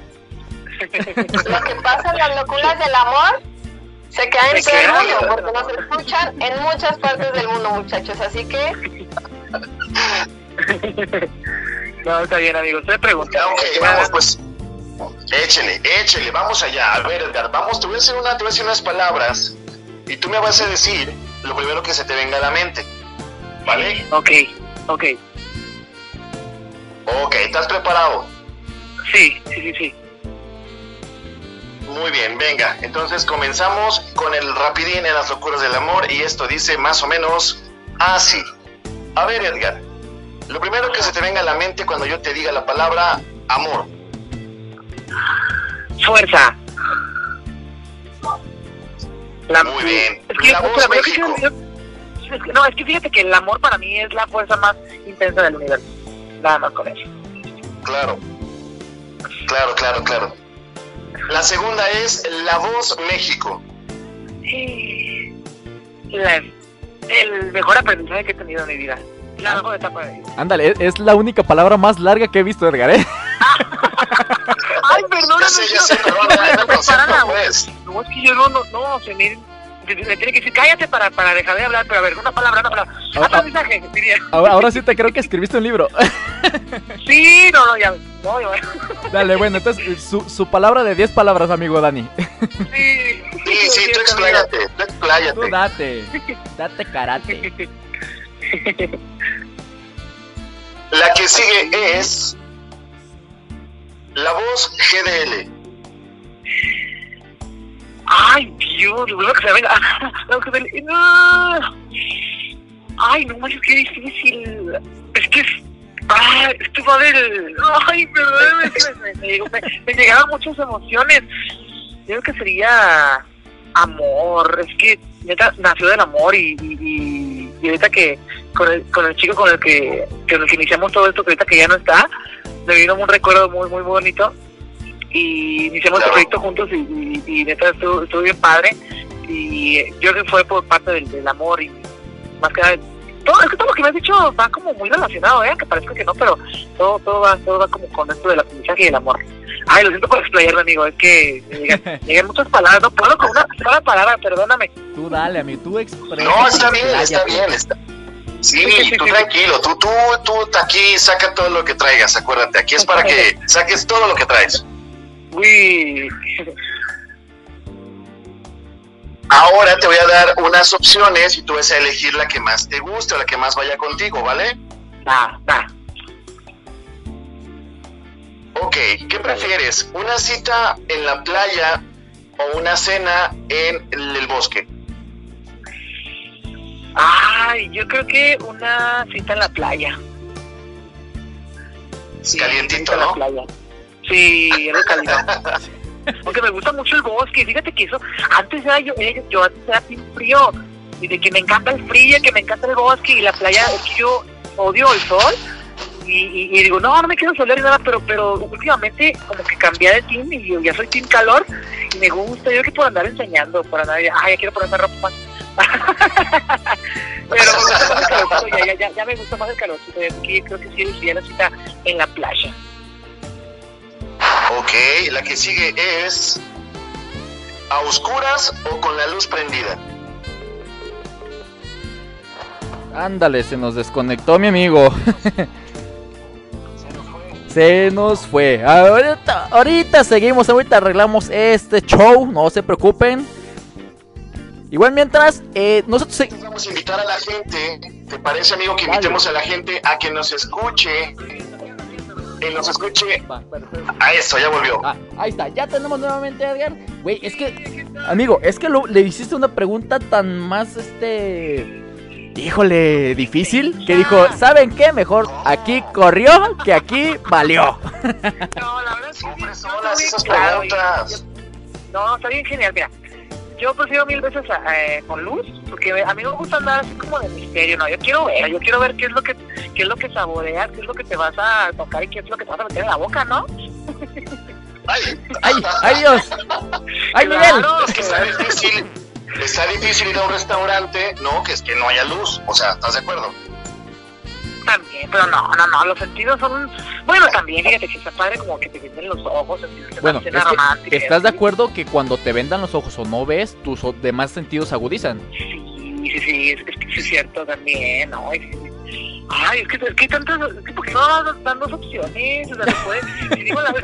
Lo que pasa en las locuras del amor se queda en Se todo el mundo, porque nos escuchan en muchas partes del mundo, muchachos. Así que No, está bien, amigo. Usted pregunta. Ok, vamos, pues. Échele, échele, vamos allá. A ver, Edgar, vamos, te voy a decir una, te voy a decir unas palabras y tú me vas a decir lo primero que se te venga a la mente. ¿Vale? Ok, ok. Ok, ¿estás preparado? Sí, sí, sí, sí. Muy bien, venga. Entonces comenzamos con el rapidín en las locuras del amor y esto dice más o menos así. A ver, Edgar, lo primero que se te venga a la mente cuando yo te diga la palabra amor. Fuerza. La, Muy bien. Es que, La voz es que- es que- no, es que fíjate que el amor para mí es la fuerza más intensa del universo. Nada más con eso. Claro. Claro, claro, claro. La segunda es La Voz México. La- el mejor aprendizaje que he tenido en mi vida. La mejor etapa de vida. Ándale, es, es la única palabra más larga que he visto, Edgar, ¿eh? Ay, perdóname. Ya sé, ya sé, pero- perdón, pues. No, es que yo no, no, no, se me, me tiene que decir cállate para, para dejar de hablar, pero a ver, una palabra, una palabra. Ah, ah. Aprendizaje, diría. Ahora, ahora sí te creo que escribiste un libro. Sí, no, no, ya, Dale, bueno, entonces su, su palabra de 10 palabras, amigo Dani. sí. Sí, sí, tú expláyate, tú Tú expláyate. date, date karate. La que sigue es La Voz GDL. Ay, Dios, lo que se venga. Lo que se-. Ay, no manches, qué difícil. Es que es. Ay, es que va del. Ay, que me, me, me- me llegaron muchas emociones. Yo creo que sería amor. Es que neta nació del amor y, y, ahorita que con el, con el chico con el que, con el que iniciamos todo esto, que ahorita que ya no está, me vino un recuerdo muy, muy bonito y iniciamos el proyecto juntos y, y, y neta estuvo, estuvo bien padre y yo creo que fue por parte del, del amor y más que nada todo, es que todo lo que me has dicho va como muy relacionado, ¿eh? que parezca que no, pero todo, todo va, todo va como con esto del aprendizaje y del amor. Ay, lo siento por explayarme, amigo, es que llegan, muchas palabras, no puedo con una sola palabra, perdóname. Tú dale, amigo, tú expresa. No, está bien, está bien. Está... Sí, tú tranquilo, tú, tú, tú aquí saca todo lo que traigas, acuérdate. Aquí es para que saques todo lo que traes. Uy, Ahora te voy a dar unas opciones y tú vas a elegir la que más te guste o la que más vaya contigo, ¿vale? va, va. Ok, ¿qué prefieres? ¿Una cita en la playa o una cena en el bosque? Ay, yo creo que una cita en la playa. Sí, Calientito, cita en la ¿no? playa. Sí, era. Porque me gusta mucho el bosque. Fíjate que eso, antes era yo, yo antes era bien frío. Y de que me encanta el frío, que me encanta el bosque y la playa. Es que yo odio el sol. Y, digo, no, no me quiero solear ni nada, pero, pero últimamente como que cambié de team y yo ya soy team calor y me gusta, yo que por andar enseñando, por andar, ay, ya quiero ponerme ropa más. pero ya, ya, ya, ya me gusta más el que creo que sí elegiría la cita en la playa. Ok, la que sigue es a oscuras o con la luz prendida. Ándale, se nos desconectó mi amigo. Se nos fue. Ahorita, ahorita seguimos, ahorita arreglamos este show, no se preocupen. Igual mientras, eh, nosotros... se- Vamos a invitar a la gente, ¿te parece amigo que invitemos a la gente a que nos escuche? Que nos escuche. A eso, ya volvió. Ah, ahí está, ya tenemos nuevamente a Edgar. Güey, es que, amigo, es que lo- le hiciste una pregunta tan más, este... Híjole, difícil, que dijo, ¿saben qué? Mejor aquí corrió que aquí valió. No, la verdad y- preguntas. No, está bien genial, mira. Yo prefiero mil veces eh, con luz, porque a mí me gusta andar así como de misterio, no, yo quiero ver, yo quiero ver qué es lo que qué es lo que saboreas, qué es lo que te vas a tocar y qué es lo que te vas a meter en la boca, ¿no? Ay, ¡Ay, ay Dios! ¡Ay, Miguel! Claro, Es que está difícil. Está difícil ir a un restaurante, no, que es que no haya luz. O sea, ¿estás de acuerdo? También, pero no, no, no, los sentidos son... Bueno, también, fíjate que está padre como que te venden los ojos, así, es Bueno, es que, romántica. ¿estás de acuerdo que cuando te vendan los ojos o no ves, tus demás sentidos se agudizan? Sí, sí, sí, es, es es cierto también, ¿no? Sí. Ay, es que, es que hay tantas, es que ¿por qué no dan, dan dos opciones? O sea, se puede, si digo la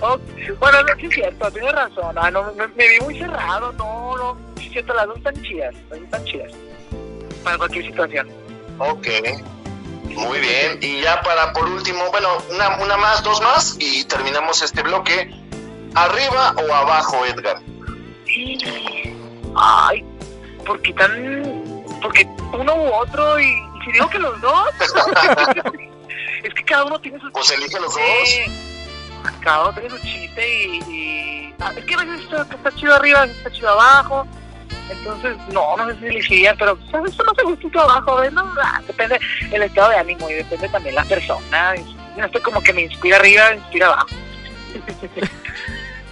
Oh, bueno, no, sí es cierto, tienes razón, ah, no, me, me vi muy cerrado, no, no, sí es cierto, las dos están chidas, las dos están chidas, para cualquier situación. Ok. Muy bien. Y ya para por último, bueno, una, una más, dos más y terminamos este bloque. ¿Arriba o abajo, Edgar? Ay, ¿por qué tan...? Porque uno u otro y, y si digo que los dos, es que cada uno tiene su Pues elige los dos. Cada uno tiene su chiste y... y- ah, es que a veces está, está chido arriba, a veces está chido abajo. Entonces, no, no sé si elegiría, pero ¿sabes? Eso no se gustito abajo, ¿ves? No, ah, depende el estado de ánimo y depende también la persona. Y No estoy como que me inspira arriba, me inspira abajo.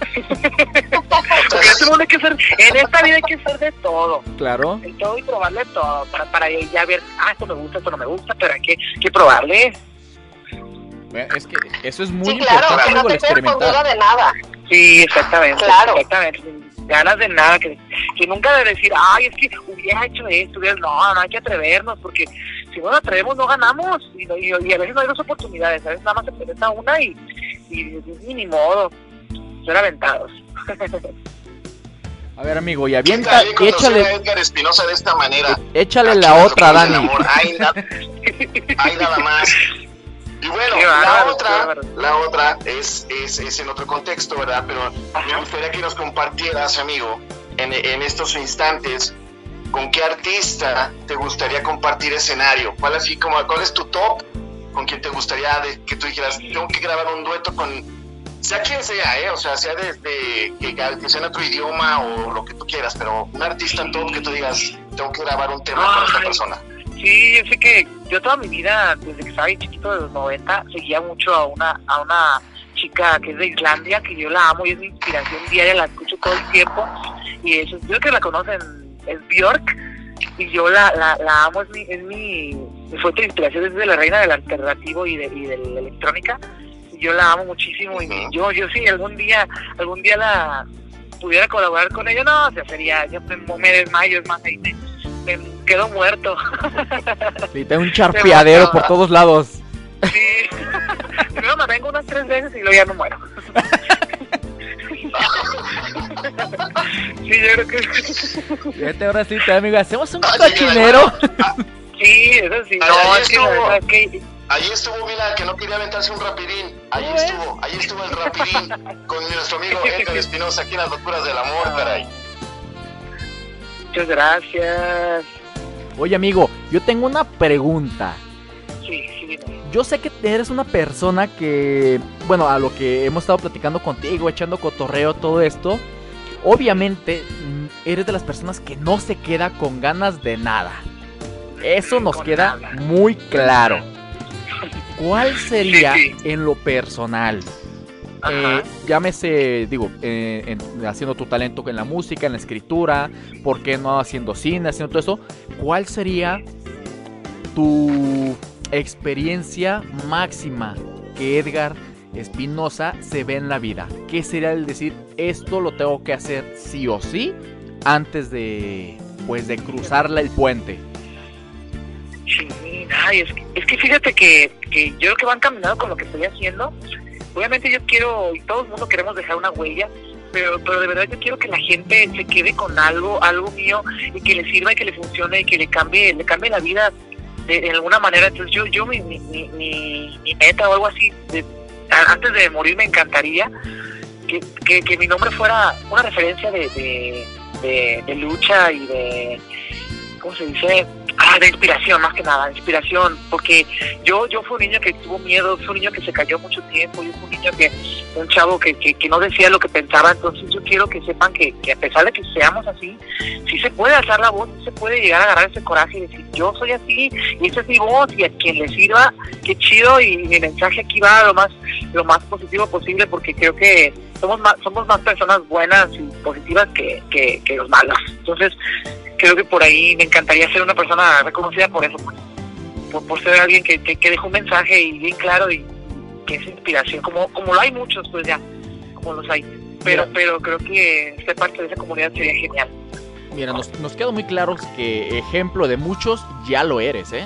Porque en este mundo hay que ser, en esta vida hay que ser de todo, Claro. de todo y probarle todo, para, para ya ver, ah, esto me gusta, esto no me gusta, pero hay que, que probarle. Es que eso es muy Sí, claro, importante, que no te quedes con duda experimentar. de nada. Sí, exactamente. Claro. Exactamente. Ganas de nada, que, que nunca de decir, ay, es que hubiera hecho esto, hubiera... no, no hay que atrevernos, porque si no nos atrevemos no ganamos, y, no- y, y a veces no hay dos oportunidades, a veces nada más se presenta una y, y, y ni modo, ser aventados. A ver, amigo, y ¿Qué avienta y conocer a échale, Edgar Espinosa de esta manera? échale Aquí la otra, Dani. Na- nada más. Y bueno, Qué la otra, la otra es, es, es en otro contexto, ¿verdad? Pero me gustaría que nos compartieras, amigo, en, en estos instantes, con qué artista te gustaría compartir escenario. ¿Cuál así como, cuál es tu top? ¿Con quién te gustaría de, que tú dijeras, tengo que grabar un dueto con, sea quien sea, ¿eh? O sea, sea desde que, que sea en otro idioma o lo que tú quieras, pero un artista top que tú digas, tengo que grabar un tema con esta persona. Sí, yo sé que yo toda mi vida, desde que estaba bien chiquito de los 90, seguía mucho a una, a una chica que es de Islandia, que yo la amo y es mi inspiración diaria, la escucho todo el tiempo. Y eso, yo creo que la conocen, es Björk, y yo la, la, la amo, es mi, es mi, fuente de inspiración, es de la reina del alternativo y de, y de la electrónica. Y yo la amo muchísimo y yo, yo sí, algún día, algún día la pudiera colaborar con ella, no, o sea, sería, yo me, me desmayo, es más, ahí me, me quedo muerto. Sí, te un charpeadero por todos lados. Sí. Primero me vengo unas tres veces y luego ya no muero. Sí, yo creo que Fíjate, ahora sí, te, amigo, hacemos un cochinero. sí, eso sí. Ahí No, es estuvo. que Ahí estuvo, mira, que no quería aventarse un rapidín. Ahí estuvo, ahí estuvo el rapidín con nuestro amigo Edgar Espinosa aquí en las locuras del amor, caray. Muchas gracias. Oye, amigo, yo tengo una pregunta. Sí, sí, dime. Yo sé que eres una persona que, bueno, a lo que hemos estado platicando contigo, echando cotorreo, todo esto, obviamente mm, eres de las personas que no se queda con ganas de nada. Eso nos Con queda nada. muy claro. ¿Cuál sería Sí, en lo personal? Eh, llámese, digo, eh, en- haciendo tu talento en la música, en la escritura, ¿por qué no haciendo cine, haciendo todo eso? ¿Cuál sería tu experiencia máxima que Edgar Espinosa se ve en la vida? ¿Qué sería el decir, esto lo tengo que hacer sí o sí antes de, pues, de cruzarla el puente? Sí, ay, es, que- es que fíjate que, que yo creo que van caminando con lo que estoy haciendo. Obviamente yo quiero, y todo el mundo queremos dejar una huella, pero, pero de verdad yo quiero que la gente se quede con algo, algo mío, y que le sirva y que le funcione y que le cambie, le cambie la vida de, alguna manera. Entonces yo, yo mi, mi, mi, mi- meta o algo así, de- antes de morir me encantaría que, que, mi nombre fuera una referencia de- de lucha y de, ¿cómo se dice? Ah, de inspiración, más que nada, inspiración, porque yo yo fui un niño que tuvo miedo, fui un niño que se cayó mucho tiempo, yo fui un niño que, un chavo que, que, que no decía lo que pensaba, entonces yo quiero que sepan que, que a pesar de que seamos así, sí se puede alzar la voz, sí se puede llegar a agarrar ese coraje y decir, yo soy así, y esa es mi voz, y a quien le sirva, qué chido, y mi mensaje aquí va lo más, lo más positivo posible, porque creo que somos más, somos más personas buenas y positivas que, que, que los malos. Entonces, creo que por ahí me encantaría ser una persona reconocida por eso, pues, por, por ser alguien que, que, que dejó un mensaje y bien claro y que es inspiración, como, como lo hay muchos, pues ya, como los hay. Pero, Mira. pero creo que ser parte de esa comunidad sería genial. Mira, nos, nos queda muy claro que ejemplo de muchos ya lo eres, ¿eh?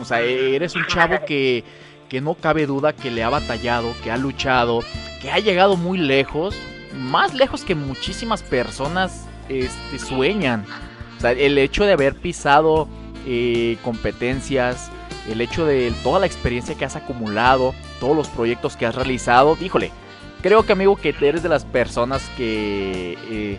O sea, eres un chavo que, que no cabe duda que le ha batallado, que ha luchado, que ha llegado muy lejos, más lejos que muchísimas personas este, sueñan. O sea, el hecho de haber pisado eh, competencias, el hecho de toda la experiencia que has acumulado, todos los proyectos que has realizado, híjole, creo que amigo que eres de las personas que... eh,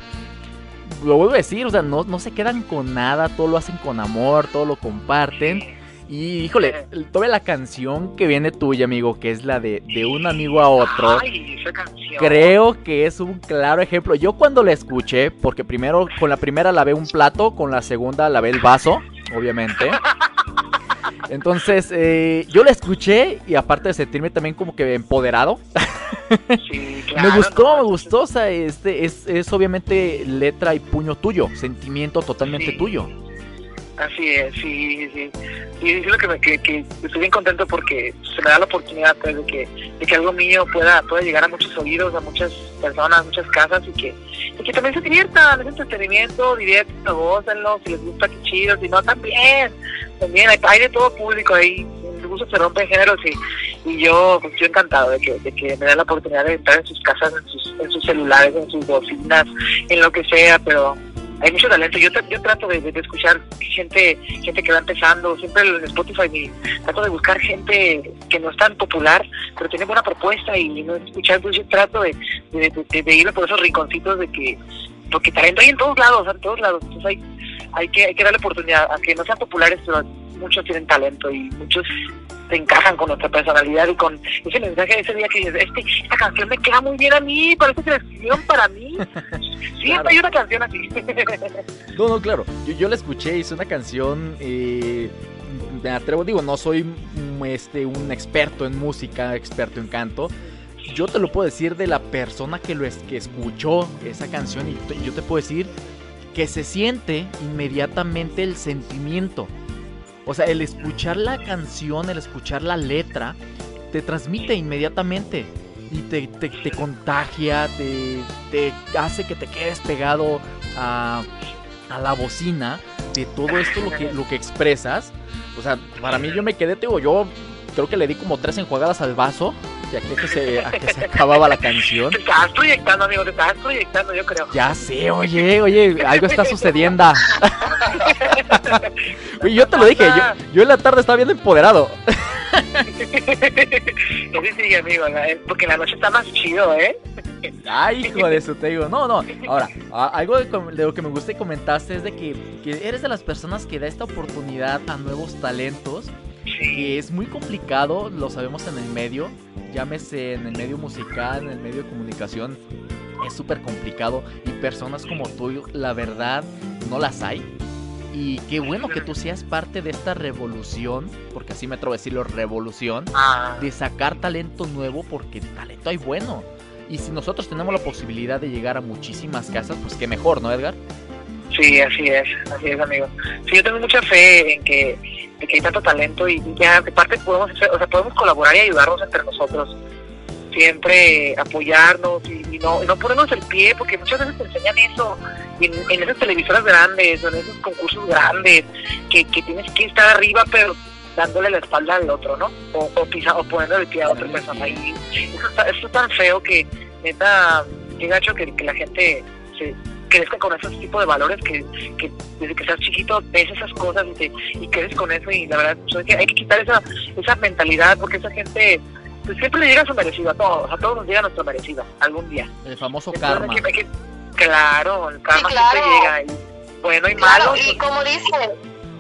lo vuelvo a decir, o sea, no, no se quedan con nada, todo lo hacen con amor, todo lo comparten. Y híjole, toda la canción que viene tuya, amigo, que es la de de un amigo a otro, Ay, esa canción. creo que es un claro ejemplo. Yo cuando la escuché, porque primero con la primera lavé un plato, con la segunda lavé el vaso, obviamente. Entonces, eh, yo la escuché y aparte de sentirme también como que empoderado, Sí, me gustó, no, me gustó, o sea, este es, es obviamente letra y puño tuyo, sentimiento totalmente Sí. tuyo. Así es, sí, sí. Y es lo que, me, que, que estoy bien contento porque se me da la oportunidad pues, de, que, de que algo mío pueda, pueda llegar a muchos oídos, a muchas personas, muchas casas y que, y que también se diviertan, es entretenimiento, diviértanse, gócenlo, si les gusta, qué chido, si no, también. También hay, hay de todo público ahí, gusto se rompe géneros y, y yo, pues yo encantado de que, de que me da la oportunidad de entrar en sus casas, en sus, en sus celulares, en sus bocinas, en lo que sea, pero hay mucho talento. Yo, yo trato de, de escuchar gente gente que va empezando. Siempre en Spotify mi- trato de buscar gente que no es tan popular, pero tiene buena propuesta y no escuchar. Entonces yo trato de, de, de- de ir por esos rinconcitos de que, porque talento hay en todos lados, en todos lados. Entonces hay, hay, que, hay que darle oportunidad a que no sean populares, pero muchos tienen talento y muchos se encajan con nuestra personalidad y con ese mensaje de ese día que dices, este, esta canción me queda muy bien a mí, parece que la escribieron para mí. Siempre Claro. hay una canción así. No, no, claro. Yo, yo la escuché, hice una canción. eh, me atrevo, digo, no soy mm, este, un experto en música, experto en canto. Yo te lo puedo decir de la persona que, lo es, que escuchó esa canción y yo te puedo decir que se siente inmediatamente el sentimiento. O sea, el escuchar la canción, el escuchar la letra, te transmite inmediatamente y te, te- te contagia, te, te hace que te quedes pegado a, a la bocina de todo esto lo que, lo que expresas. O sea, para mí yo me quedé, te digo, yo creo que le di como tres enjuagadas al vaso aquí a que se, a que se acababa la canción. Te estabas proyectando, amigo, te estabas proyectando, yo creo. Ya sé, oye, oye, algo está sucediendo. Oye, yo te lo dije, yo, yo en la tarde estaba bien empoderado. Ese sí, amigo, la- porque la noche está más chido, ¿eh? Ay, hijo de eso, te digo. No, no. Ahora, algo de, lo que me gusta y comentaste es de que, que eres de las personas que da esta oportunidad a nuevos talentos. Que es muy complicado, lo sabemos en el medio. Llámese en el medio musical, en el medio de comunicación. Es súper complicado. Y personas como tú, la verdad, no las hay. Y qué bueno que tú seas parte de esta revolución, porque así me atrevo a decirlo, revolución, Ah, de sacar talento nuevo, porque talento hay bueno. Y si nosotros tenemos la posibilidad de llegar a muchísimas casas, pues qué mejor, ¿no, Edgar? sí, así es, así es, amigo. Sí, yo tengo mucha fe en que, que hay tanto talento y ya, aparte podemos, hacer- o sea, podemos colaborar y ayudarnos entre nosotros. Siempre apoyarnos y, no, y no ponernos el pie, porque muchas veces te enseñan eso en, en esas televisoras grandes, o en esos concursos grandes, que, que tienes que estar arriba, pero dándole la espalda al otro, ¿no? O, o, pisa, o poniendo el pie a otra persona. Y eso, está, eso es tan feo que, neta, qué gacho que, que la gente se crezca con esos tipos de valores que, que desde que seas chiquito ves esas cosas y, te, y creces con eso y la verdad pues, hay, que, hay que quitar esa, esa mentalidad porque esa gente pues, siempre le llega su merecido a todos, a todos nos llega nuestro merecido algún día. El famoso Entonces, karma. hay que- hay que- claro, el karma Sí, claro. siempre llega y bueno y Claro, malo. y pues, como dicen,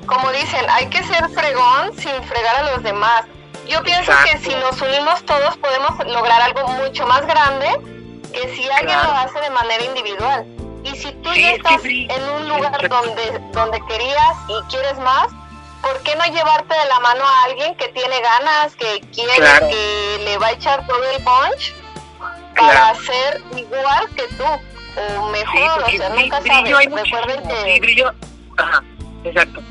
como dicen, hay que ser fregón sin fregar a los demás. Yo pienso que si nos unimos todos podemos lograr algo mucho más grande que si alguien Claro. lo hace de manera individual. Y si tú Sí, ya estás sí. en un lugar donde, donde querías y quieres más, ¿por qué no llevarte de la mano a alguien que tiene ganas, que quiere, Claro. que le va a echar todo el punch para Claro. ser igual que tú? O mejor, o sea, nunca sabes. Recuerden que... brillo, ajá, exacto.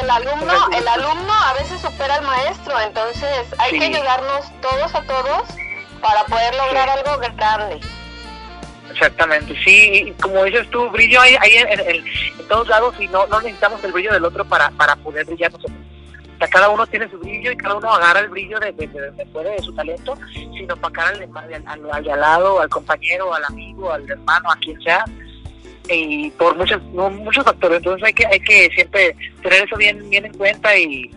El alumno, el alumno a veces supera al maestro, entonces hay que ayudarnos todos a todos para poder lograr algo grande. Exactamente, sí, como dices tú, brillo hay, hay en, todos lados y no, no necesitamos el brillo del otro para, para poder brillar nosotros. O sea, cada uno tiene su brillo y cada uno agarra el brillo de, de, de, de- su talento, sino para al, al, al- al lado, al compañero, al amigo, al hermano, a quien sea, y por muchos no, muchos factores. Entonces hay que hay que siempre tener eso bien bien en cuenta y,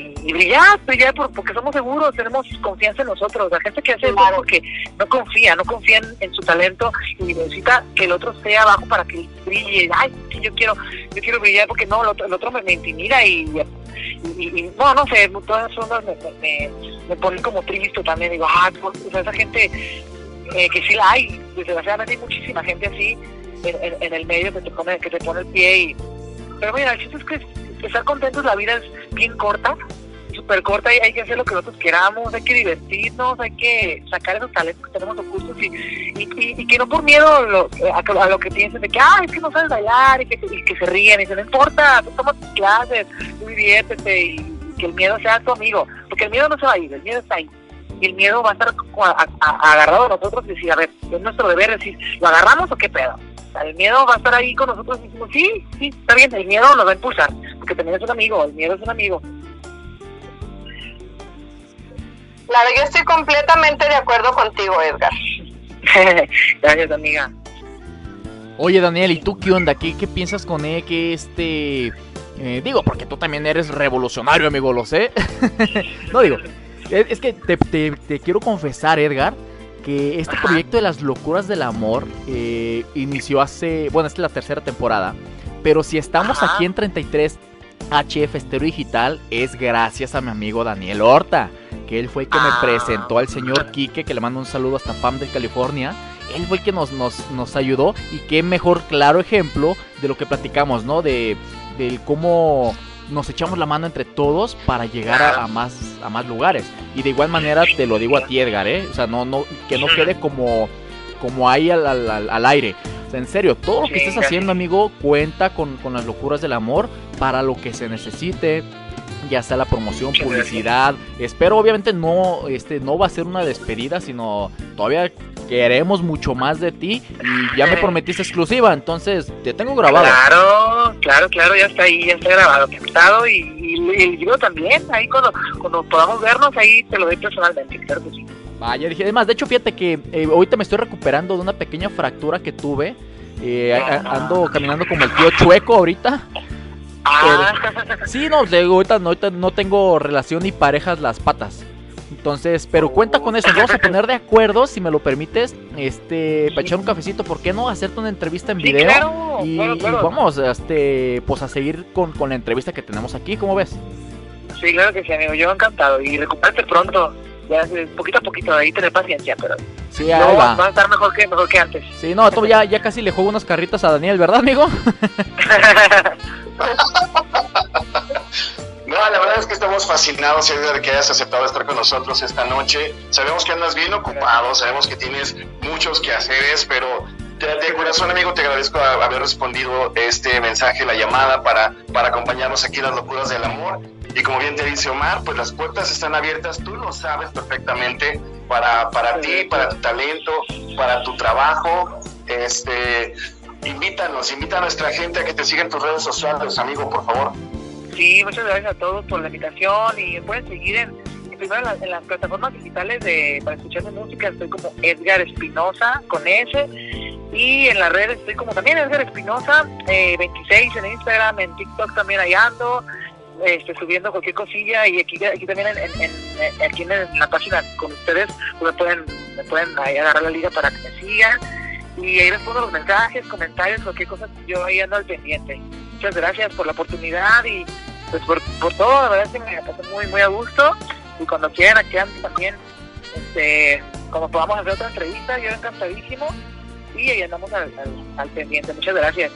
y, y brillar, brillar por, porque somos seguros, tenemos confianza en nosotros. La gente que hace eso Claro. porque no confía, no confía en, en su talento y necesita que el otro esté abajo para que brille. Ay, yo quiero, yo quiero brillar porque no, el otro, el otro me, me intimida y, y, y- no, no sé, todas esas ondas me, me, me ponen como triste también. Digo, ah, o sea, esa gente eh, que sí la hay, desgraciadamente hay muchísima gente así en, en- en el medio que te pone, que te pone el pie y pero mira, el chiste es que estar contentos, la vida es bien corta, súper corta, y hay que hacer lo que nosotros queramos, hay que divertirnos, hay que sacar esos talentos que tenemos ocultos y, y, que no por miedo lo- a, lo que piensen de que, ay, es que no sabes bailar y que, se ríen y dicen, no importa, tú tomas tus clases, tú diviértete y, que el miedo sea tu amigo, porque el miedo no se va a ir, el miedo está ahí. Y el miedo va a estar a- agarrado a nosotros y decir, a ver, es nuestro deber decir, ¿lo agarramos o qué pedo? El miedo va a estar ahí con nosotros y decimos, sí, sí, está bien, el miedo nos va a impulsar, porque también es un amigo, el miedo es un amigo. Claro, yo estoy completamente de acuerdo contigo, Edgar. Gracias, amiga. Oye, Daniel, ¿y tú qué onda? ¿Qué, qué piensas con él? Que este. eh, digo, porque tú también eres revolucionario, amigo, lo sé. no digo. Es, es que te, te- te quiero confesar, Edgar, que este Ajá. proyecto de las locuras del amor eh, inició hace. Bueno, esta es la tercera temporada. Pero si estamos Ajá. aquí en 33 HF Estéreo Digital, es gracias a mi amigo Daniel Horta. Que él fue el que me Ah. presentó al señor Quique, que le mando un saludo hasta Pam de California él fue el que nos, nos, nos ayudó y qué mejor claro ejemplo de lo que platicamos, ¿no? De del cómo nos echamos la mano entre todos para llegar a, a más a más lugares. Y de igual manera te lo digo a ti, Edgar, ¿eh? O sea, no, no, que no quede como, como ahí al- al- al aire. O sea, en serio, todo lo que estés haciendo, amigo, cuenta con, con las locuras del amor para lo que se necesite. Ya sea la promoción, publicidad. Espero, obviamente, no, este, no va a ser una despedida, sino todavía queremos mucho más de ti. Y ya me prometiste exclusiva, entonces te tengo grabado. Claro, claro, claro, ya está ahí, ya está grabado, captado y, y, y el libro también, ahí cuando, cuando podamos vernos, ahí te lo doy personalmente, claro que sí. Vaya, dije, además, de hecho, fíjate que eh, ahorita me estoy recuperando de una pequeña fractura que tuve. Eh, a- a- ando caminando como el tío chueco ahorita. Ah, Sí, no, ahorita, no, ahorita no tengo relación ni parejas las patas. Entonces, pero cuenta con eso, vamos a poner de acuerdo, si me lo permites, este, para echar un cafecito, ¿por qué no hacerte una entrevista en sí, video? claro, y, claro, y vamos, este, pues a seguir con, con la entrevista que tenemos aquí, ¿cómo ves? Sí, claro que sí, amigo, yo encantado y recupérate pronto, ya eh, poquito a poquito, ahí tener paciencia, pero Sí, No, va. va a estar mejor que, mejor que antes. Sí, no, tú ya, ya casi le juego unas carritas a Daniel, ¿verdad, amigo? No, la verdad es que estamos fascinados Edgar, de que hayas aceptado estar con nosotros esta noche. Sabemos que andas bien ocupado, sabemos que tienes muchos quehaceres, pero de, de corazón, amigo, te agradezco haber respondido este mensaje, la llamada, para, para acompañarnos aquí en las locuras del amor. Y como bien te dice Omar, pues las puertas están abiertas, tú lo sabes perfectamente, para, para ti, para tu talento, para tu trabajo. Este, invítanos, invita a nuestra gente a que te siga en tus redes sociales, amigo, por favor. Sí, muchas gracias a todos por la invitación y pueden seguir en, en primero en, las- en las plataformas digitales de para escuchar mi música estoy como Edgar Espinosa con S y en las redes estoy como también Edgar Espinosa eh, 26 en Instagram, en TikTok también ahí ando este, subiendo cualquier cosilla y aquí, aquí también en, en- aquí en, la página con ustedes pues me pueden me pueden ahí agarrar la liga para que me sigan y ahí respondo los mensajes, comentarios, cualquier cosa, yo ahí ando al pendiente. Muchas gracias por la oportunidad y pues por, por todo, la verdad es que me pasé muy, muy a gusto y cuando quieran aquí ando también, este, como podamos hacer otra entrevista, yo encantadísimo y ahí andamos al, al pendiente. Muchas gracias.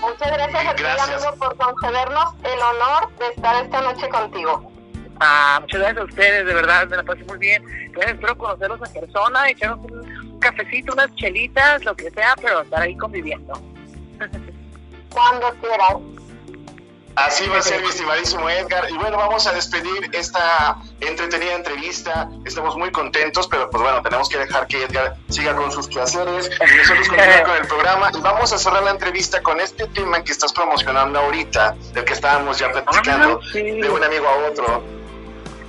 Muchas gracias a ti, Gracias. amigo, por concedernos el honor de estar esta noche contigo. Ah, muchas gracias a ustedes, de verdad, me la pasé muy bien. Pues, espero conocerlos en persona, echarnos un, un cafecito, unas chelitas, lo que sea, pero estar ahí conviviendo. Cuando quieras. Así va a ser, mi estimadísimo Edgar. Y bueno, vamos a despedir esta entretenida entrevista. Estamos muy contentos, pero pues bueno, tenemos que dejar que Edgar siga con sus quehaceres y nosotros continuar con el programa. Y vamos a cerrar la entrevista con este tema que estás promocionando ahorita, del que estábamos ya platicando, Ah, de un amigo a otro.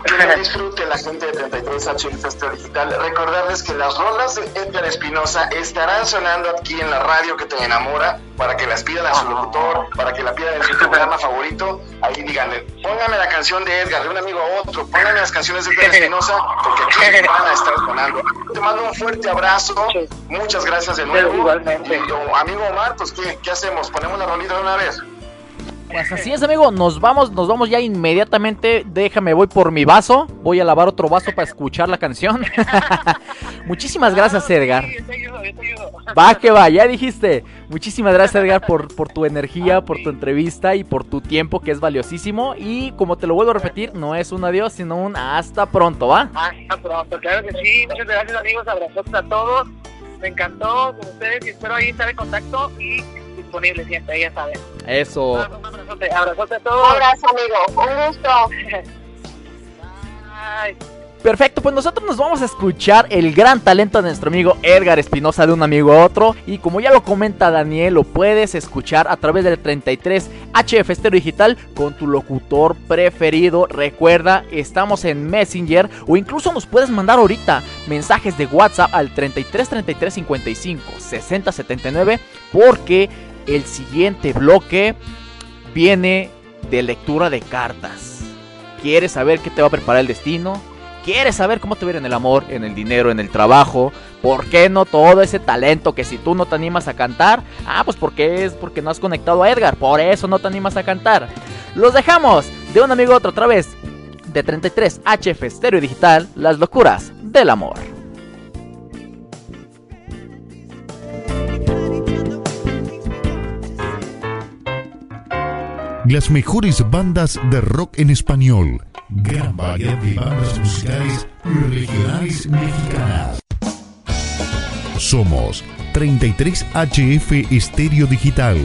Que lo disfrute la gente de 33H Festival Digital. Recordarles que las rolas de Edgar Espinosa estarán sonando aquí en la radio que te enamora para que las pidan a su locutor, para que la pidan en su programa favorito. Ahí díganle, póngame la canción de Edgar, de un amigo a otro, póngame las canciones de Edgar Espinosa, porque aquí van a estar sonando. Te mando un fuerte abrazo, muchas gracias de nuevo. Igualmente. Y, oh, amigo Omar, pues ¿qué, ¿qué hacemos? ¿Ponemos la rolita de una vez? Pues así es, amigo. Nos vamos, nos vamos ya inmediatamente. Déjame, voy por mi vaso. Voy a lavar otro vaso para escuchar la canción. Muchísimas gracias, Edgar. Sí, yo te ayudo, yo te ayudo. Va que va, ya dijiste. Muchísimas gracias, Edgar, por, por tu energía, por tu entrevista y por tu tiempo que es valiosísimo. Y como te lo vuelvo a repetir, no es un adiós, sino un hasta pronto, ¿va? Hasta pronto, claro que sí. Muchas gracias, amigos. Abrazos a todos. Me encantó con ustedes y espero ahí estar en contacto y disponible siempre, ya saben. Eso. Un abrazote, abrazote a todos. Un abrazo, amigo. Un gusto. Ay. Perfecto, pues nosotros nos vamos a escuchar el gran talento de nuestro amigo Edgar Espinosa de un amigo a otro. Y como ya lo comenta Daniel, lo puedes escuchar a través del 33 HF Estéreo Digital con tu locutor preferido. Recuerda, estamos en Messenger o incluso nos puedes mandar ahorita mensajes de WhatsApp al 33 33 55 60 79 porque el siguiente bloque viene de lectura de cartas. ¿Quieres saber qué te va a preparar el destino? ¿Quieres saber cómo te ver en el amor, en el dinero, en el trabajo? ¿Por qué no todo ese talento que si tú no te animas a cantar? Ah, pues porque es porque no has conectado a Edgar, por eso no te animas a cantar. Los dejamos de un amigo a otro otra vez. De 33 HF Stereo Digital, las locuras del amor. Las mejores bandas de rock en español. Gran variedad de bandas musicales y regionales mexicanas. Somos 33HF Estéreo Digital.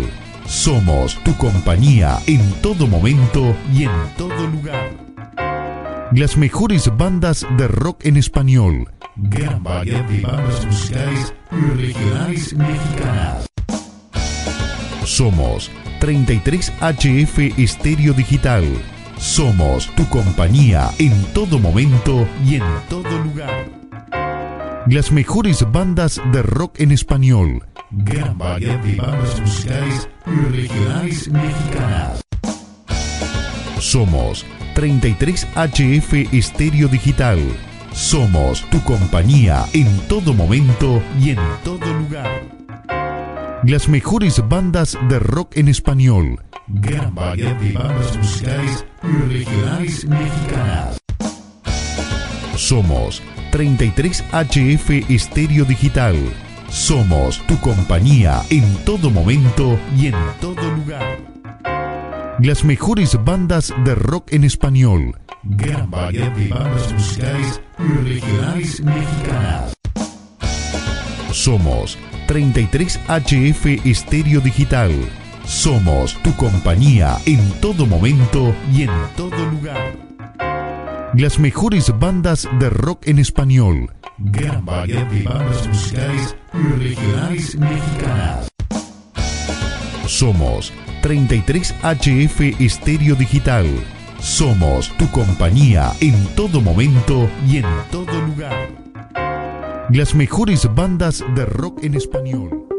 Somos tu compañía en todo momento y en todo lugar. Las mejores bandas de rock en español. Gran variedad de bandas musicales y regionales mexicanas. Somos 33HF Estéreo Digital. Somos tu compañía en todo momento y en todo lugar. Las mejores bandas de rock en español. Gran variedad de bandas musicales y regionales mexicanas. Somos 33HF Estéreo Digital. Somos tu compañía en todo momento y en todo lugar. Las mejores bandas de rock en español. Gran variedad de bandas musicales y regionales mexicanas. Somos 33HF Estéreo Digital. Somos tu compañía en todo momento y en todo lugar. Las mejores bandas de rock en español. Gran variedad de bandas musicales y regionales mexicanas. Somos 33HF Estéreo Digital. Somos tu compañía en todo momento y en todo lugar. Las mejores bandas de rock en español. Gran variedad de bandas musicales y regionales mexicanas. Somos 33HF Estéreo Digital. Somos tu compañía en todo momento y en todo lugar. Las mejores bandas de rock en español.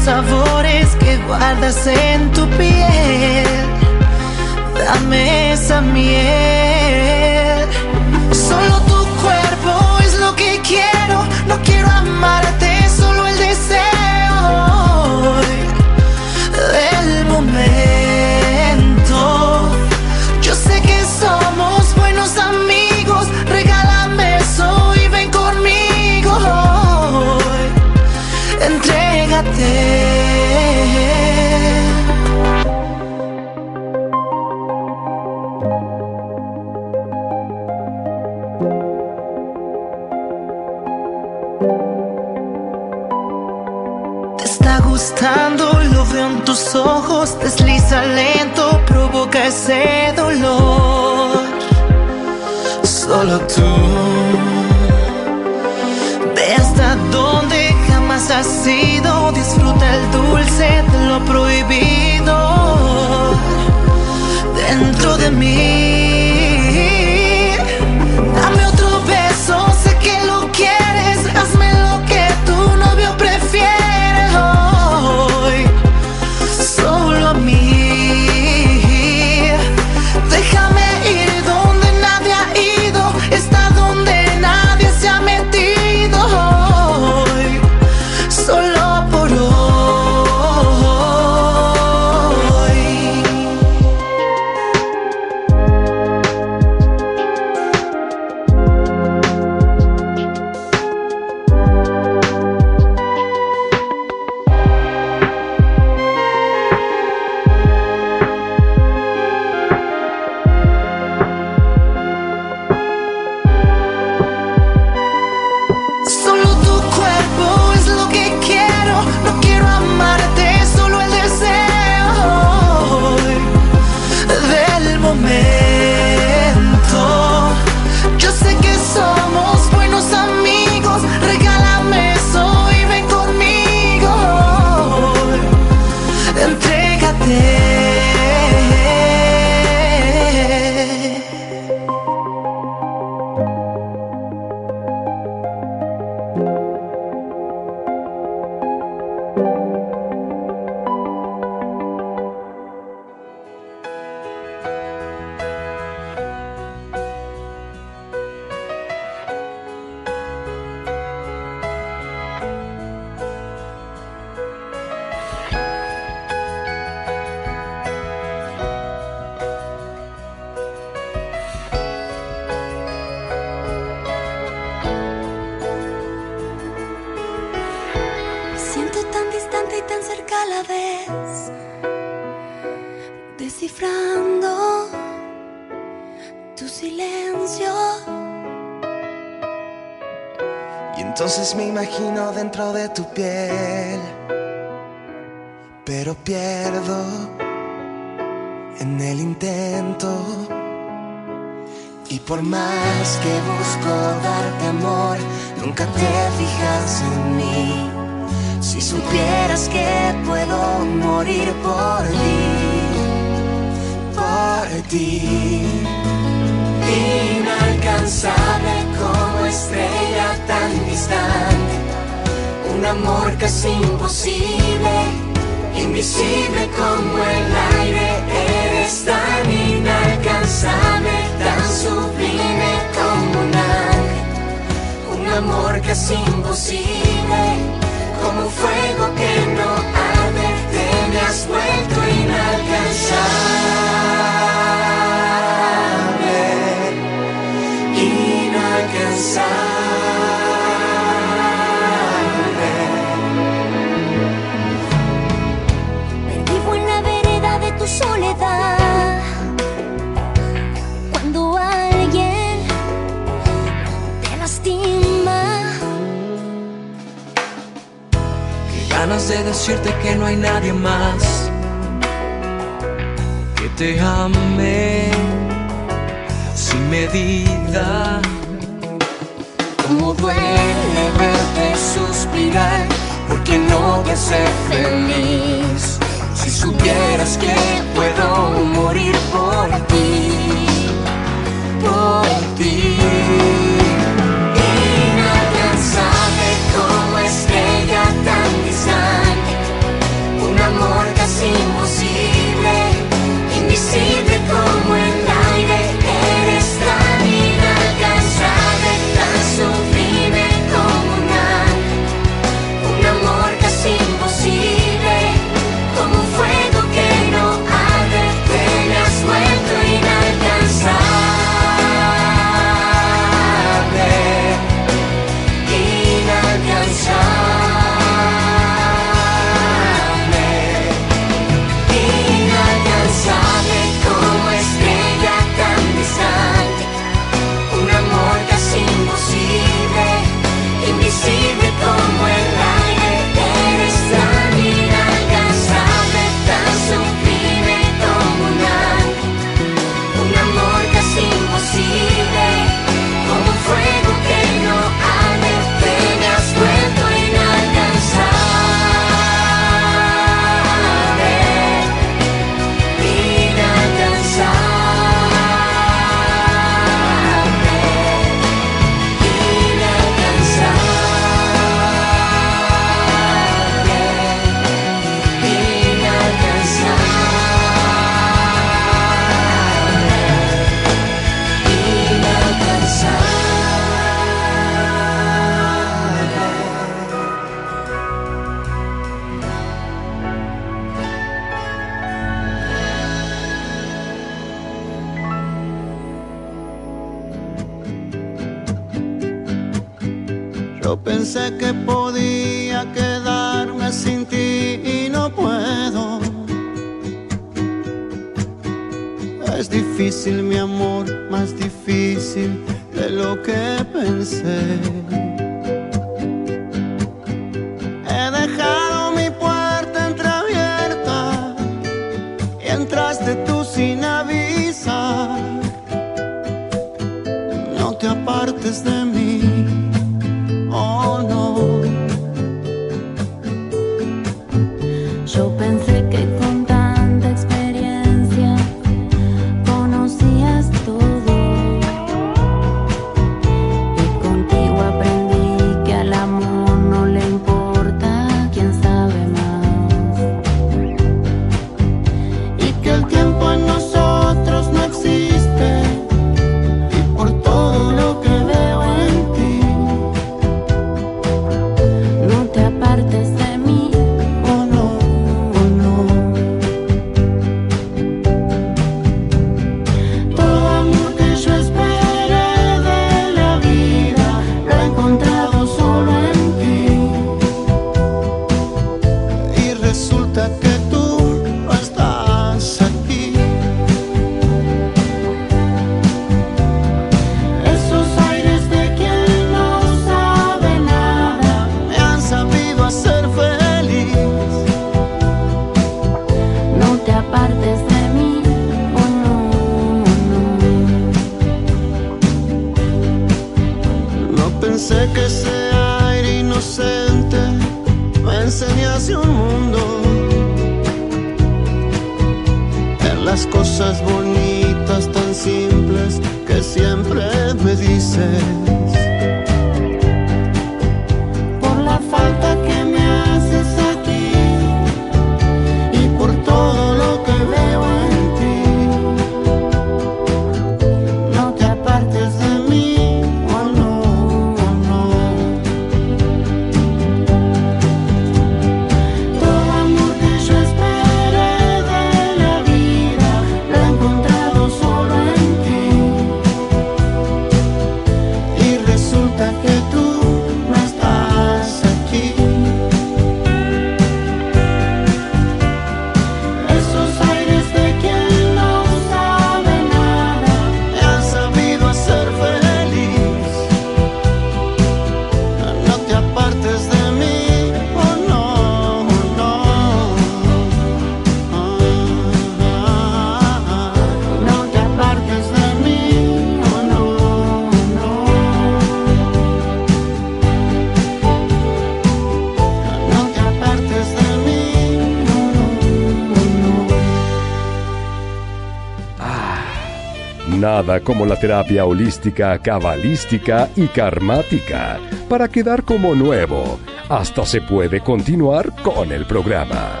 Nada como la terapia holística, cabalística y karmática para quedar como nuevo. Hasta se puede continuar con el programa.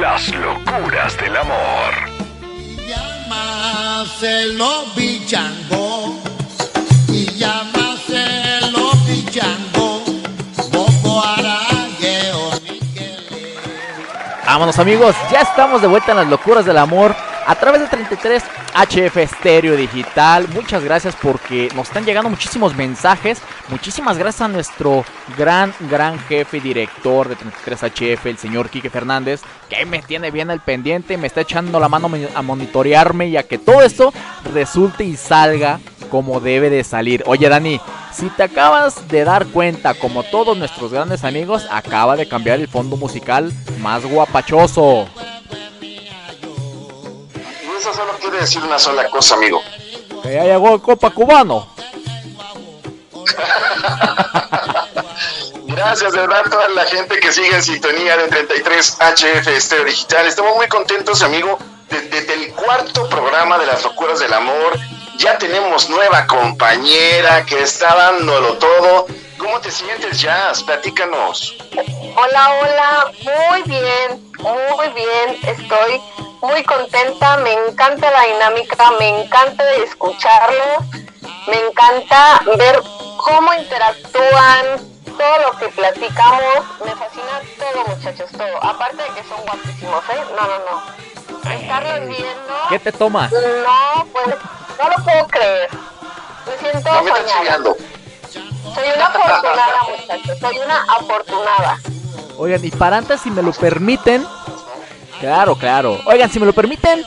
Las locuras del amor. Llámaselo bichango y llámaselo bichango. Bobo. Vámonos amigos, ya estamos de vuelta en las locuras del amor a través de 33 HF Estéreo Digital. Muchas gracias porque nos están llegando muchísimos mensajes. Muchísimas gracias a nuestro gran, gran jefe director de 33 HF, el señor Quique Fernández, que me tiene bien al pendiente, me está echando la mano a monitorearme y a que todo esto resulte y salga como debe de salir. Oye Dani, si te acabas de dar cuenta, como todos nuestros grandes amigos, acaba de cambiar el fondo musical más guapachoso. Y eso solo quiere decir una sola cosa, amigo. Que ya llegó el Copa Cubano. Gracias de verdad a toda la gente que sigue en sintonía de 33 HF Estéreo Digital. Estamos muy contentos, amigo. de- Desde el cuarto programa de las locuras del amor, ya tenemos nueva compañera que está dándolo todo. ¿Cómo te sientes, Jazz? Platícanos. Hola, hola, muy bien, muy bien, estoy muy contenta, me encanta la dinámica, me encanta escucharlos, me encanta ver cómo interactúan, todo lo que platicamos, me fascina todo muchachos, todo, aparte de que son guapísimos, ¿eh? No, no, no. Estarlos viendo, ¿Qué te tomas? no, pues, no lo puedo creer, me siento No me soñada. Soy una afortunada muchachos, soy una afortunada. Oigan, y para antes, si me lo permiten. Claro, claro. Oigan, si me lo permiten,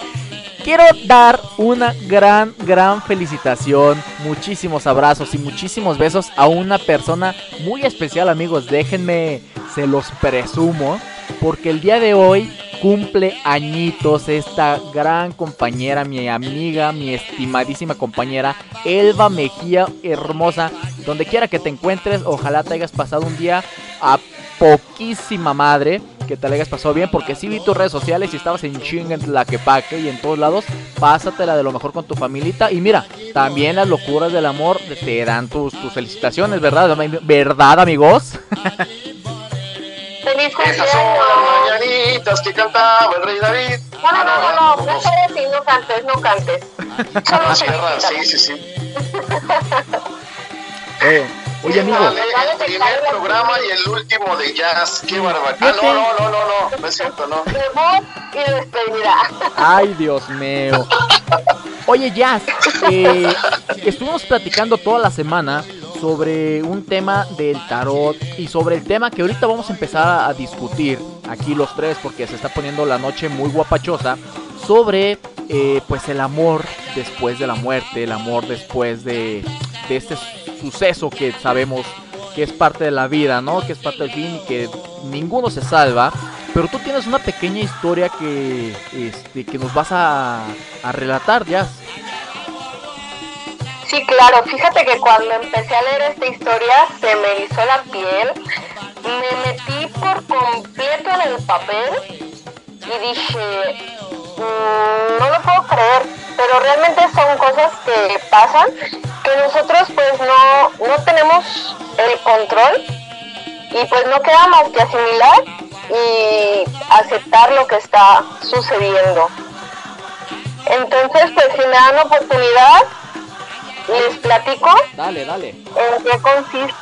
quiero dar una gran, gran felicitación. Muchísimos abrazos y muchísimos besos a una persona muy especial, amigos. Déjenme, se los presumo. Porque el día de hoy cumple añitos esta gran compañera, mi amiga, mi estimadísima compañera, Elba Mejía, hermosa. Donde quiera que te encuentres, ojalá te hayas pasado un día a poquísima madre. Que te la hayas pasado bien, porque sí vi tus redes sociales y estabas en chinga en Tlaquepaque y en todos lados. Pásatela de lo mejor con tu familita. Y mira, también las locuras del amor te dan tus, tus felicitaciones, ¿verdad? ¿Verdad, amigos? Feliz Esas son las mañanitas que cantaba el rey David. No, no, no, no, no, no sabes si no cantes, no cantes. Sierra, sí, sí, sí. Eh, oye, amigo. El primer programa y el último de jazz. Qué barbaridad. Ah, no, no, no, no, no, no es cierto, no. Debut y despedida. Ay, Dios mío. Oye, Jazz, eh, estuvimos platicando toda la semana sobre un tema del tarot y sobre el tema que ahorita vamos a empezar a, a discutir aquí los tres porque se está poniendo la noche muy guapachosa sobre eh, pues el amor después de la muerte, el amor después de, de este suceso que sabemos que es parte de la vida, ¿no? Que es parte del fin y que ninguno se salva. Pero tú tienes una pequeña historia que, este, que nos vas a, a relatar, Jazz. Sí, claro, fíjate que cuando empecé a leer esta historia se me erizó la piel me metí por completo en el papel y dije, "Mm, no lo puedo creer, pero realmente son cosas que pasan que nosotros pues no, no tenemos el control y pues no queda más que asimilar y aceptar lo que está sucediendo. Entonces pues si me dan oportunidad les platico Dale, dale. en qué consiste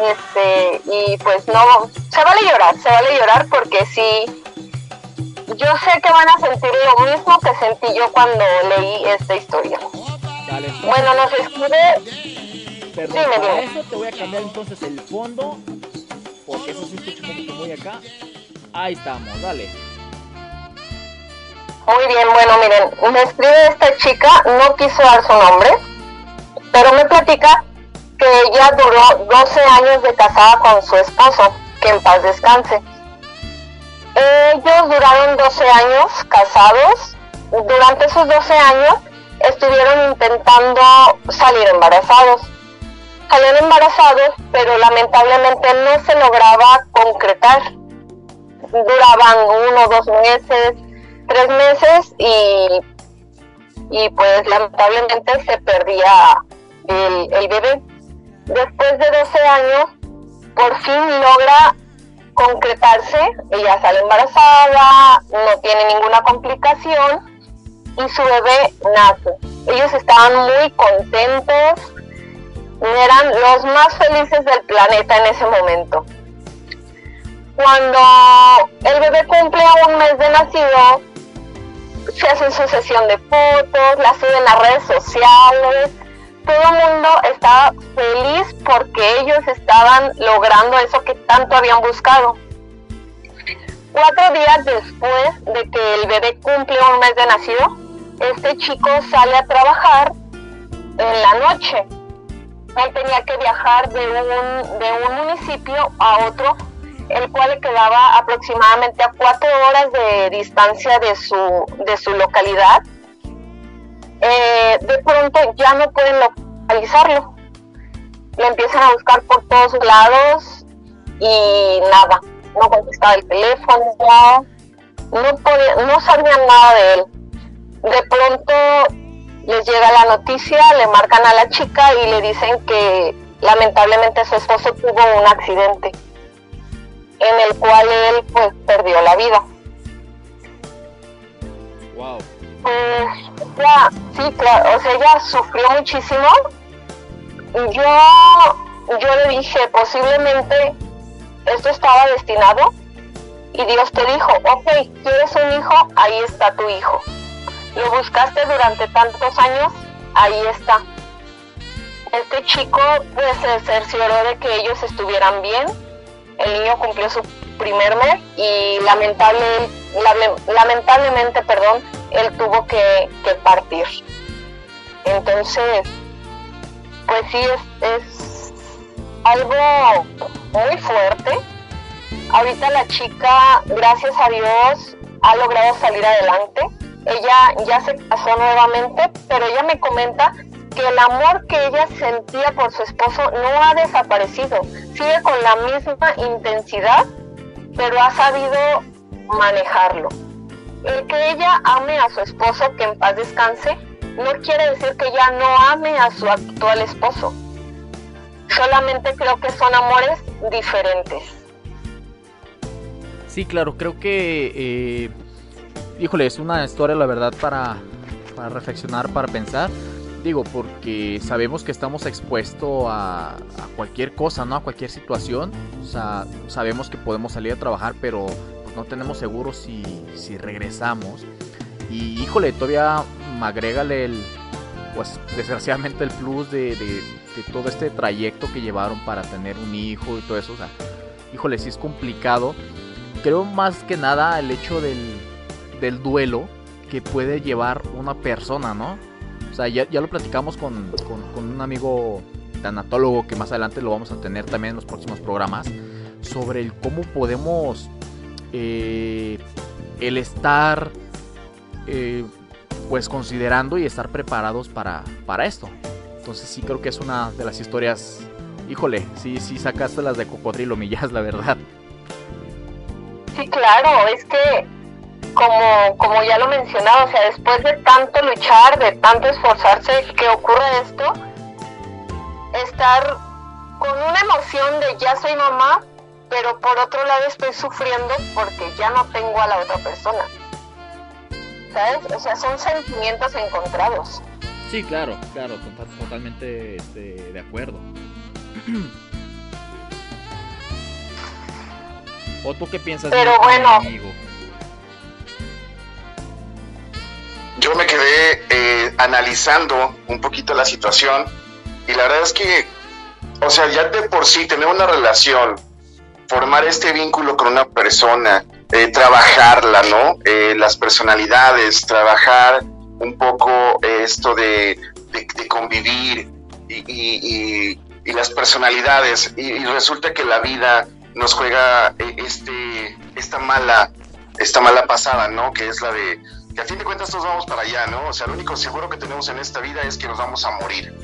este y pues no se vale llorar se vale llorar porque sí yo sé que van a sentir lo mismo que sentí yo cuando leí esta historia Entonces- bueno nos escribe Perdón, para eso te voy a cambiar entonces el fondo. Porque eso sí escucha como que muy acá. Ahí estamos, dale. muy bien bueno miren me escribe esta chica no quiso dar su nombre pero me platica que ella duró 12 años de casada con su esposo que en paz descanse Ellos duraron 12 años casados. Durante esos 12 años estuvieron intentando salir embarazados. Salieron embarazados, pero lamentablemente no se lograba concretar. Duraban uno, dos meses, tres meses y, y pues lamentablemente se perdía el, el bebé. Después de 12 años, por fin logra concretarse, ella sale embarazada, no tiene ninguna complicación y su bebé nace. Ellos estaban muy contentos, eran los más felices del planeta en ese momento. Cuando el bebé cumple un mes de nacido, se hacen su sesión de fotos, la suben a redes sociales, todo el mundo estaba feliz porque ellos estaban logrando eso que tanto habían buscado. Cuatro días después de que el bebé cumple un mes de nacido, este chico sale a trabajar en la noche. Él tenía que viajar de un, de un municipio a otro, el cual le quedaba aproximadamente a cuatro horas de distancia de su, de su localidad eh, de pronto ya no pueden localizarlo. Lo empiezan a buscar por todos lados y nada, no contestaba el teléfono, no, no sabían nada de él. De pronto les llega la noticia, le marcan a la chica y le dicen que lamentablemente su esposo tuvo un accidente en el cual él pues perdió la vida. Wow. Pues ya, sí, claro, o sea, ella sufrió muchísimo. Yo, yo le dije, posiblemente esto estaba destinado. Y Dios te dijo, ok, ¿quieres un hijo? Ahí está tu hijo. Lo buscaste durante tantos años, ahí está. Este chico pues se cercioró de que ellos estuvieran bien. El niño cumplió su primer mes y lamentable, lame- lamentablemente, perdón, él tuvo que, que partir. Entonces, pues sí, es, es algo muy fuerte. Ahorita la chica, gracias a Dios, ha logrado salir adelante. Ella ya se casó nuevamente, pero ella me comenta que el amor que ella sentía por su esposo no ha desaparecido. Sigue con la misma intensidad, pero ha sabido manejarlo. El que ella ame a su esposo, que en paz descanse, no quiere decir que ella no ame a su actual esposo. Solamente creo que son amores diferentes. Sí, claro, creo que, eh, híjole, es una historia, la verdad, para, para reflexionar, para pensar. Digo, porque sabemos que estamos expuestos a, a cualquier cosa, ¿no? A cualquier situación. O sea, sabemos que podemos salir a trabajar, pero no tenemos seguro si, si regresamos. Y híjole, todavía agrégale el, pues desgraciadamente el plus de, de- de todo este trayecto que llevaron para tener un hijo y todo eso. O sea, híjole, sí es complicado. Creo más que nada el hecho del, del duelo que puede llevar una persona, ¿no? O sea, ya, ya lo platicamos con, con- un amigo tanatólogo que más adelante lo vamos a tener también en los próximos programas, sobre el cómo podemos eh, el estar eh, pues considerando y estar preparados para, para esto. Entonces sí creo que es una de las historias híjole, sí, sí sacaste las de cocodrilo, millas, la verdad. Sí, claro, es que como, como ya lo mencionaba, o sea, después de tanto luchar, de tanto esforzarse, que ocurre esto, estar con una emoción de ya soy mamá, pero por otro lado estoy sufriendo porque ya no tengo a la otra persona. ¿Sabes? O sea, son sentimientos encontrados. Sí, claro, claro, tota- totalmente este, de acuerdo. ¿O tú qué piensas? Pero bueno. amigo? Yo me quedé eh, analizando un poquito la situación y la verdad es que, o sea, ya de por sí tener una relación, formar este vínculo con una persona, eh, trabajarla, ¿no? Eh, las personalidades, trabajar un poco esto de, convivir y, las personalidades y, resulta que la vida nos juega este, esta mala esta mala pasada, ¿no? Que es la de que a fin de cuentas todos vamos para allá, ¿no? O sea, lo único seguro que tenemos en esta vida es que nos vamos a morir.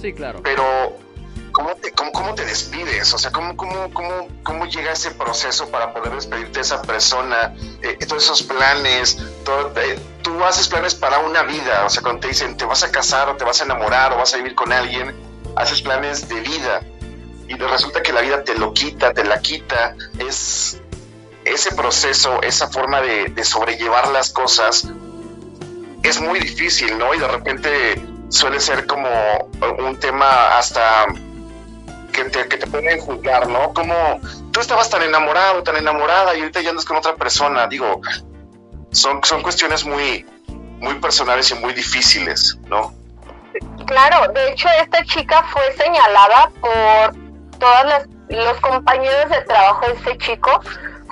Sí, claro. Pero, ¿cómo te, cómo, cómo te despides? O sea, ¿cómo, cómo, cómo, ¿cómo llega ese proceso para poder despedirte de esa persona? Eh, todos esos planes, todo, eh, tú haces planes para una vida, o sea, cuando te dicen te vas a casar o te vas a enamorar o vas a vivir con alguien, haces planes de vida y resulta que la vida te lo quita, te la quita, es ese proceso, esa forma de, sobrellevar las cosas es muy difícil, ¿no? Y de repente suele ser como un tema hasta que te, que te pueden juzgar, ¿no? Como tú estabas tan enamorado, tan enamorada y ahorita ya andas con otra persona, digo, son, son cuestiones muy, muy personales y muy difíciles, ¿no? Claro, de hecho esta chica fue señalada por todos los compañeros de trabajo de este chico,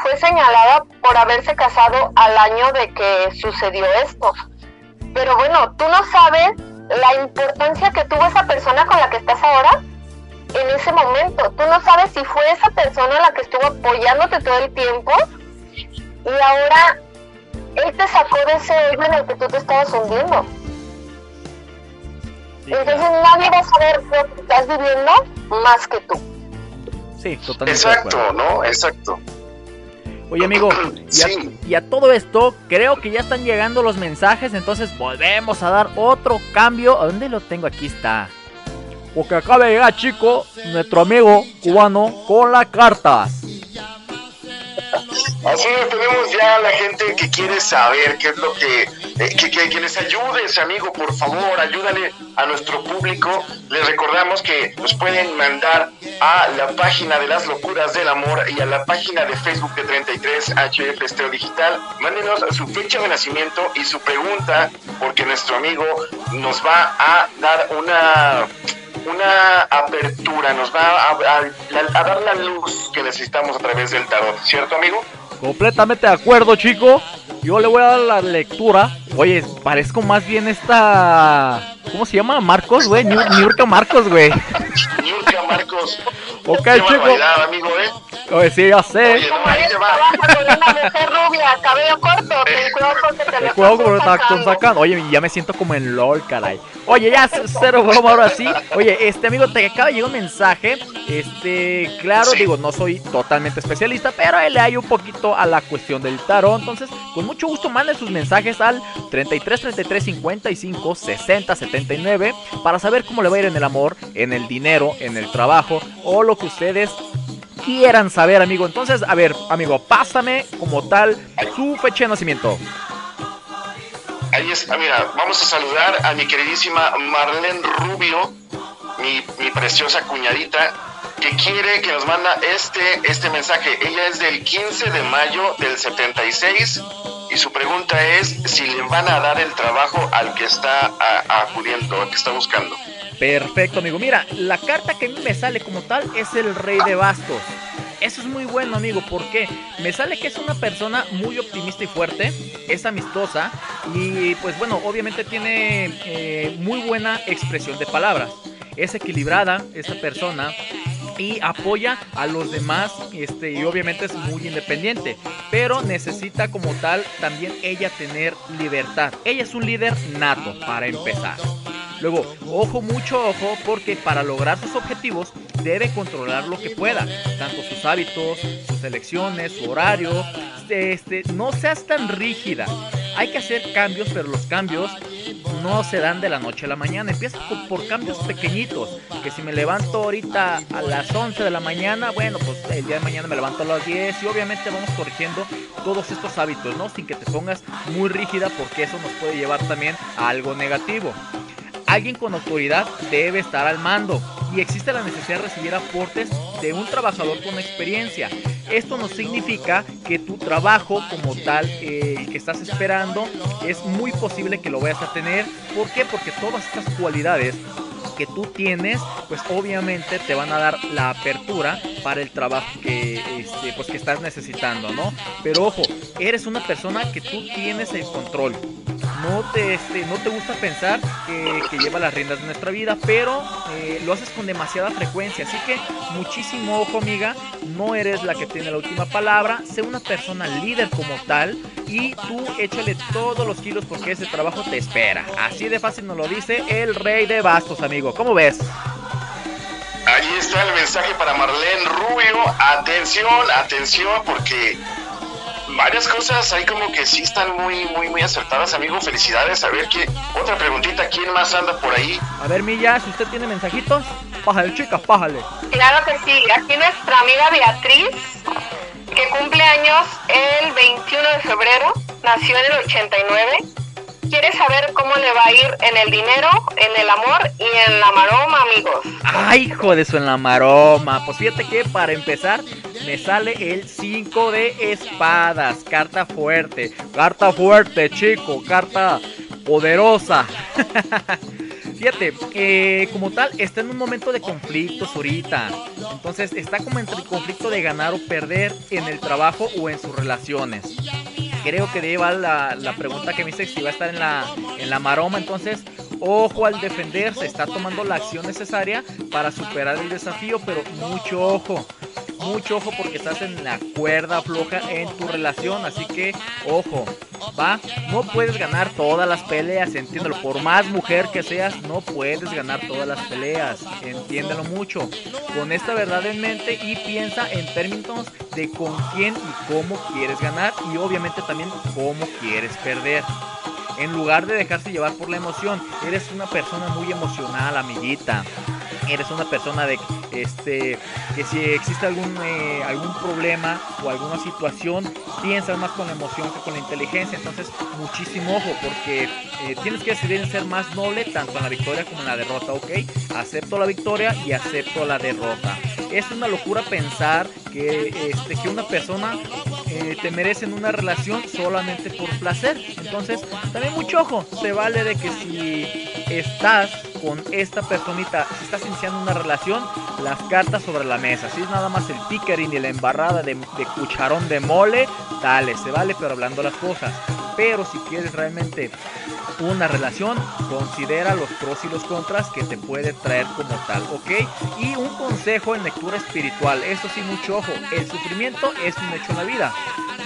fue señalada por haberse casado al año de que sucedió esto. Pero bueno, tú no sabes la importancia que tuvo esa persona con la que estás ahora en ese momento. Tú no sabes si fue esa persona la que estuvo apoyándote todo el tiempo y ahora él te sacó de ese hoyo en el que tú te estabas hundiendo. Entonces nadie va a saber lo que estás viviendo más que tú. Sí, totalmente. Exacto, ¿no? Exacto. Oye, amigo, y a, y a todo esto, creo que ya están llegando los mensajes, entonces volvemos a dar otro cambio. ¿A dónde lo tengo? Aquí está. Porque acaba de llegar, chico, nuestro amigo cubano con la carta. Así es, tenemos ya a la gente que quiere saber qué es lo que, eh, que, que- que les ayudes, amigo, por favor, ayúdale a nuestro público. Les recordamos que nos pueden mandar a la página de las locuras del amor y a la página de Facebook de 33 HF Esteo Digital. Mándenos su fecha de nacimiento y su pregunta, porque nuestro amigo nos va a dar una una apertura, nos va a, a- a dar la luz que necesitamos a través del tarot, ¿cierto amigo? Completamente de acuerdo, chico. Yo le voy a dar la lectura. Oye, parezco más bien esta. ¿Cómo se llama? Marcos, güey. Niur- Niurka Marcos, güey. Niurka Marcos. Ok, Qué chico. amigo, ¿eh? Oye, sí, ya sé. Como eres trabaja con una mujer rubia, cabello corto, ten cuidado porque te El lo juego está sacando. sacando. Oye, ya me siento como en LOL, caray. Oye, ya cero broma ahora sí. Oye, este amigo, te acaba de llegar un mensaje. Este, claro, digo, no soy totalmente especialista, pero le hay un poquito a la cuestión del tarot. Entonces, con mucho gusto, manden sus mensajes al 33 33 55 60 79 para saber cómo le va a ir en el amor, en el dinero, en el trabajo o lo que ustedes quieran saber, amigo. Entonces, a ver, amigo, pásame como tal su fecha de nacimiento. Ahí está, mira, vamos a saludar a mi queridísima Marlene Rubio, mi, mi preciosa cuñadita, que quiere que nos manda este, este mensaje. Ella es del 15 de mayo del 76 y su pregunta es si le van a dar el trabajo al que está acudiendo, al que está buscando. Perfecto, amigo. Mira, la carta que a mí me sale como tal es el rey de bastos. Eso es muy bueno, amigo, porque me sale que es una persona muy optimista y fuerte, es amistosa y pues bueno, obviamente tiene eh, muy buena expresión de palabras. Es equilibrada esta persona y apoya a los demás este, y obviamente es muy independiente, pero necesita como tal también ella tener libertad. Ella es un líder nato para empezar. Luego, ojo, mucho ojo, porque para lograr sus objetivos debe controlar lo que pueda, tanto sus hábitos, sus elecciones, su horario. Este, no seas tan rígida. Hay que hacer cambios, pero los cambios no se dan de la noche a la mañana. Empieza por, cambios pequeñitos. Que si me levanto ahorita a las 11 de la mañana, bueno, pues el día de mañana me levanto a las 10 y obviamente vamos corrigiendo todos estos hábitos, ¿no? Sin que te pongas muy rígida porque eso nos puede llevar también a algo negativo. Alguien con autoridad debe estar al mando y existe la necesidad de recibir aportes de un trabajador con experiencia. Esto no significa que tu trabajo como tal, eh, que estás esperando, es muy posible que lo vayas a tener. ¿Por qué? Porque todas estas cualidades que tú tienes, pues obviamente te van a dar la apertura para el trabajo que, este, pues, que estás necesitando, ¿no? Pero ojo, eres una persona que tú tienes el control. No te, este, no te gusta pensar que, que lleva las riendas de nuestra vida, pero eh, lo haces con demasiada frecuencia. Así que muchísimo ojo, amiga. No eres la que tiene la última palabra. Sé una persona líder como tal. Y tú échale todos los kilos porque ese trabajo te espera. Así de fácil nos lo dice el rey de bastos, amigo. ¿Cómo ves? Ahí está el mensaje para Marlene Rubio. Atención, atención, porque varias cosas ahí como que sí están muy, muy, muy acertadas, amigo. Felicidades. A ver, ¿qué? otra preguntita. ¿Quién más anda por ahí? A ver, Milla, si usted tiene mensajitos, pájale, chicas, pájale. Claro que sí. Aquí nuestra amiga Beatriz, que cumple años el 21 de febrero, nació en el 89. Quiere saber cómo le va a ir en el dinero, en el amor y en la maroma, amigos. Ay, hijo de su en la maroma. Pues fíjate que para empezar me sale el 5 de espadas. Carta fuerte. Carta fuerte, chico. Carta poderosa. Fíjate, eh, como tal, está en un momento de conflictos ahorita. Entonces está como entre el conflicto de ganar o perder en el trabajo o en sus relaciones. Creo que lleva la, la pregunta que me dice si va a estar en la, en la maroma. Entonces, ojo al defenderse. Está tomando la acción necesaria para superar el desafío, pero mucho ojo. Mucho ojo porque estás en la cuerda floja en tu relación. Así que, ojo, va. No puedes ganar todas las peleas, entiéndelo. Por más mujer que seas, no puedes ganar todas las peleas. Entiéndelo mucho. Con esta verdad en mente y piensa en términos de con quién y cómo quieres ganar y obviamente también cómo quieres perder. En lugar de dejarse llevar por la emoción, eres una persona muy emocional, amiguita. Eres una persona de este que si existe algún eh, algún problema o alguna situación piensas más con la emoción que con la inteligencia. Entonces muchísimo ojo porque eh, tienes que decidir ser más noble tanto en la victoria como en la derrota ok acepto la victoria y acepto la derrota. Es una locura pensar que este que una persona eh, te merece en una relación solamente por placer. Entonces también mucho ojo se vale de que si estás con esta personita, si estás iniciando una relación, las cartas sobre la mesa. Si es nada más el pickering y la embarrada de, cucharón de mole, dale, se vale, pero hablando las cosas. Pero si quieres realmente una relación, considera los pros y los contras que te puede traer como tal, ¿ok? Y un consejo en lectura espiritual, eso sí, mucho ojo, el sufrimiento es un hecho en la vida.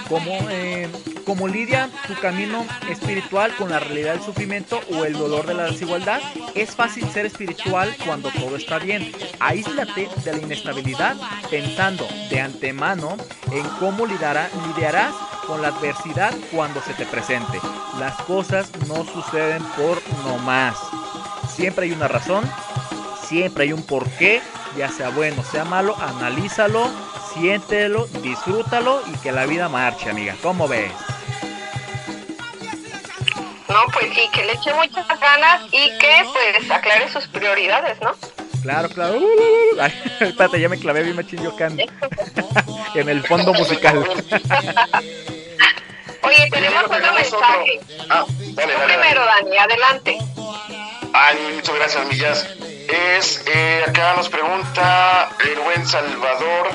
Como, eh, como lidia tu camino espiritual con la realidad del sufrimiento o el dolor de la desigualdad, es fácil ser espiritual cuando todo está bien. Aíslate de la inestabilidad pensando de antemano en cómo lidiará- lidiarás con la adversidad cuando se te presente. Las cosas no suceden por nomás. Siempre hay una razón, siempre hay un porqué, ya sea bueno, sea malo, analízalo, siéntelo, disfrútalo y que la vida marche, amiga. ¿Cómo ves? No, pues sí, que le eche muchas ganas y que pues aclare sus prioridades, ¿no? Claro, claro. Ay, espérate, ya me clavé bien machín yo acá en, el fondo musical. Oye, tenemos otro mensaje. Ah, dale, dale, primero, dale. Dani, adelante. Ay, muchas gracias, Millas. Es, eh, acá nos pregunta el buen Salvador.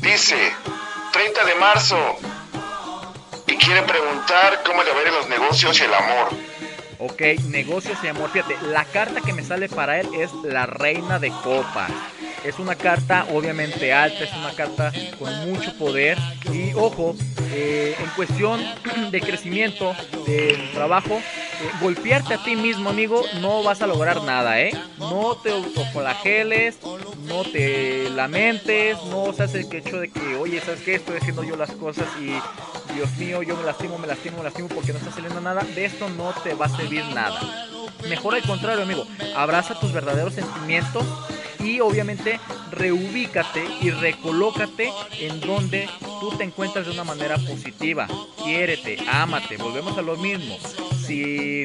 Dice, 30 de marzo. Y quiere preguntar cómo le va los negocios y el amor. Ok, negocios y amor. Fíjate, la carta que me sale para él es la reina de copas. Es una carta obviamente alta, es una carta con mucho poder. Y ojo, eh, en cuestión de crecimiento, del trabajo, eh, golpearte a ti mismo, amigo, no vas a lograr nada, ¿eh? No te autoflageles, no te lamentes, no seas el hecho de que, oye, ¿sabes qué? Estoy haciendo yo las cosas y, Dios mío, yo me lastimo, me lastimo, me lastimo porque no está saliendo nada. De esto no te va a servir nada. Mejor al contrario, amigo. Abraza tus verdaderos sentimientos y obviamente reubícate y recolócate en donde tú te encuentras de una manera positiva. Quiérete, ámate, volvemos a lo mismo. Si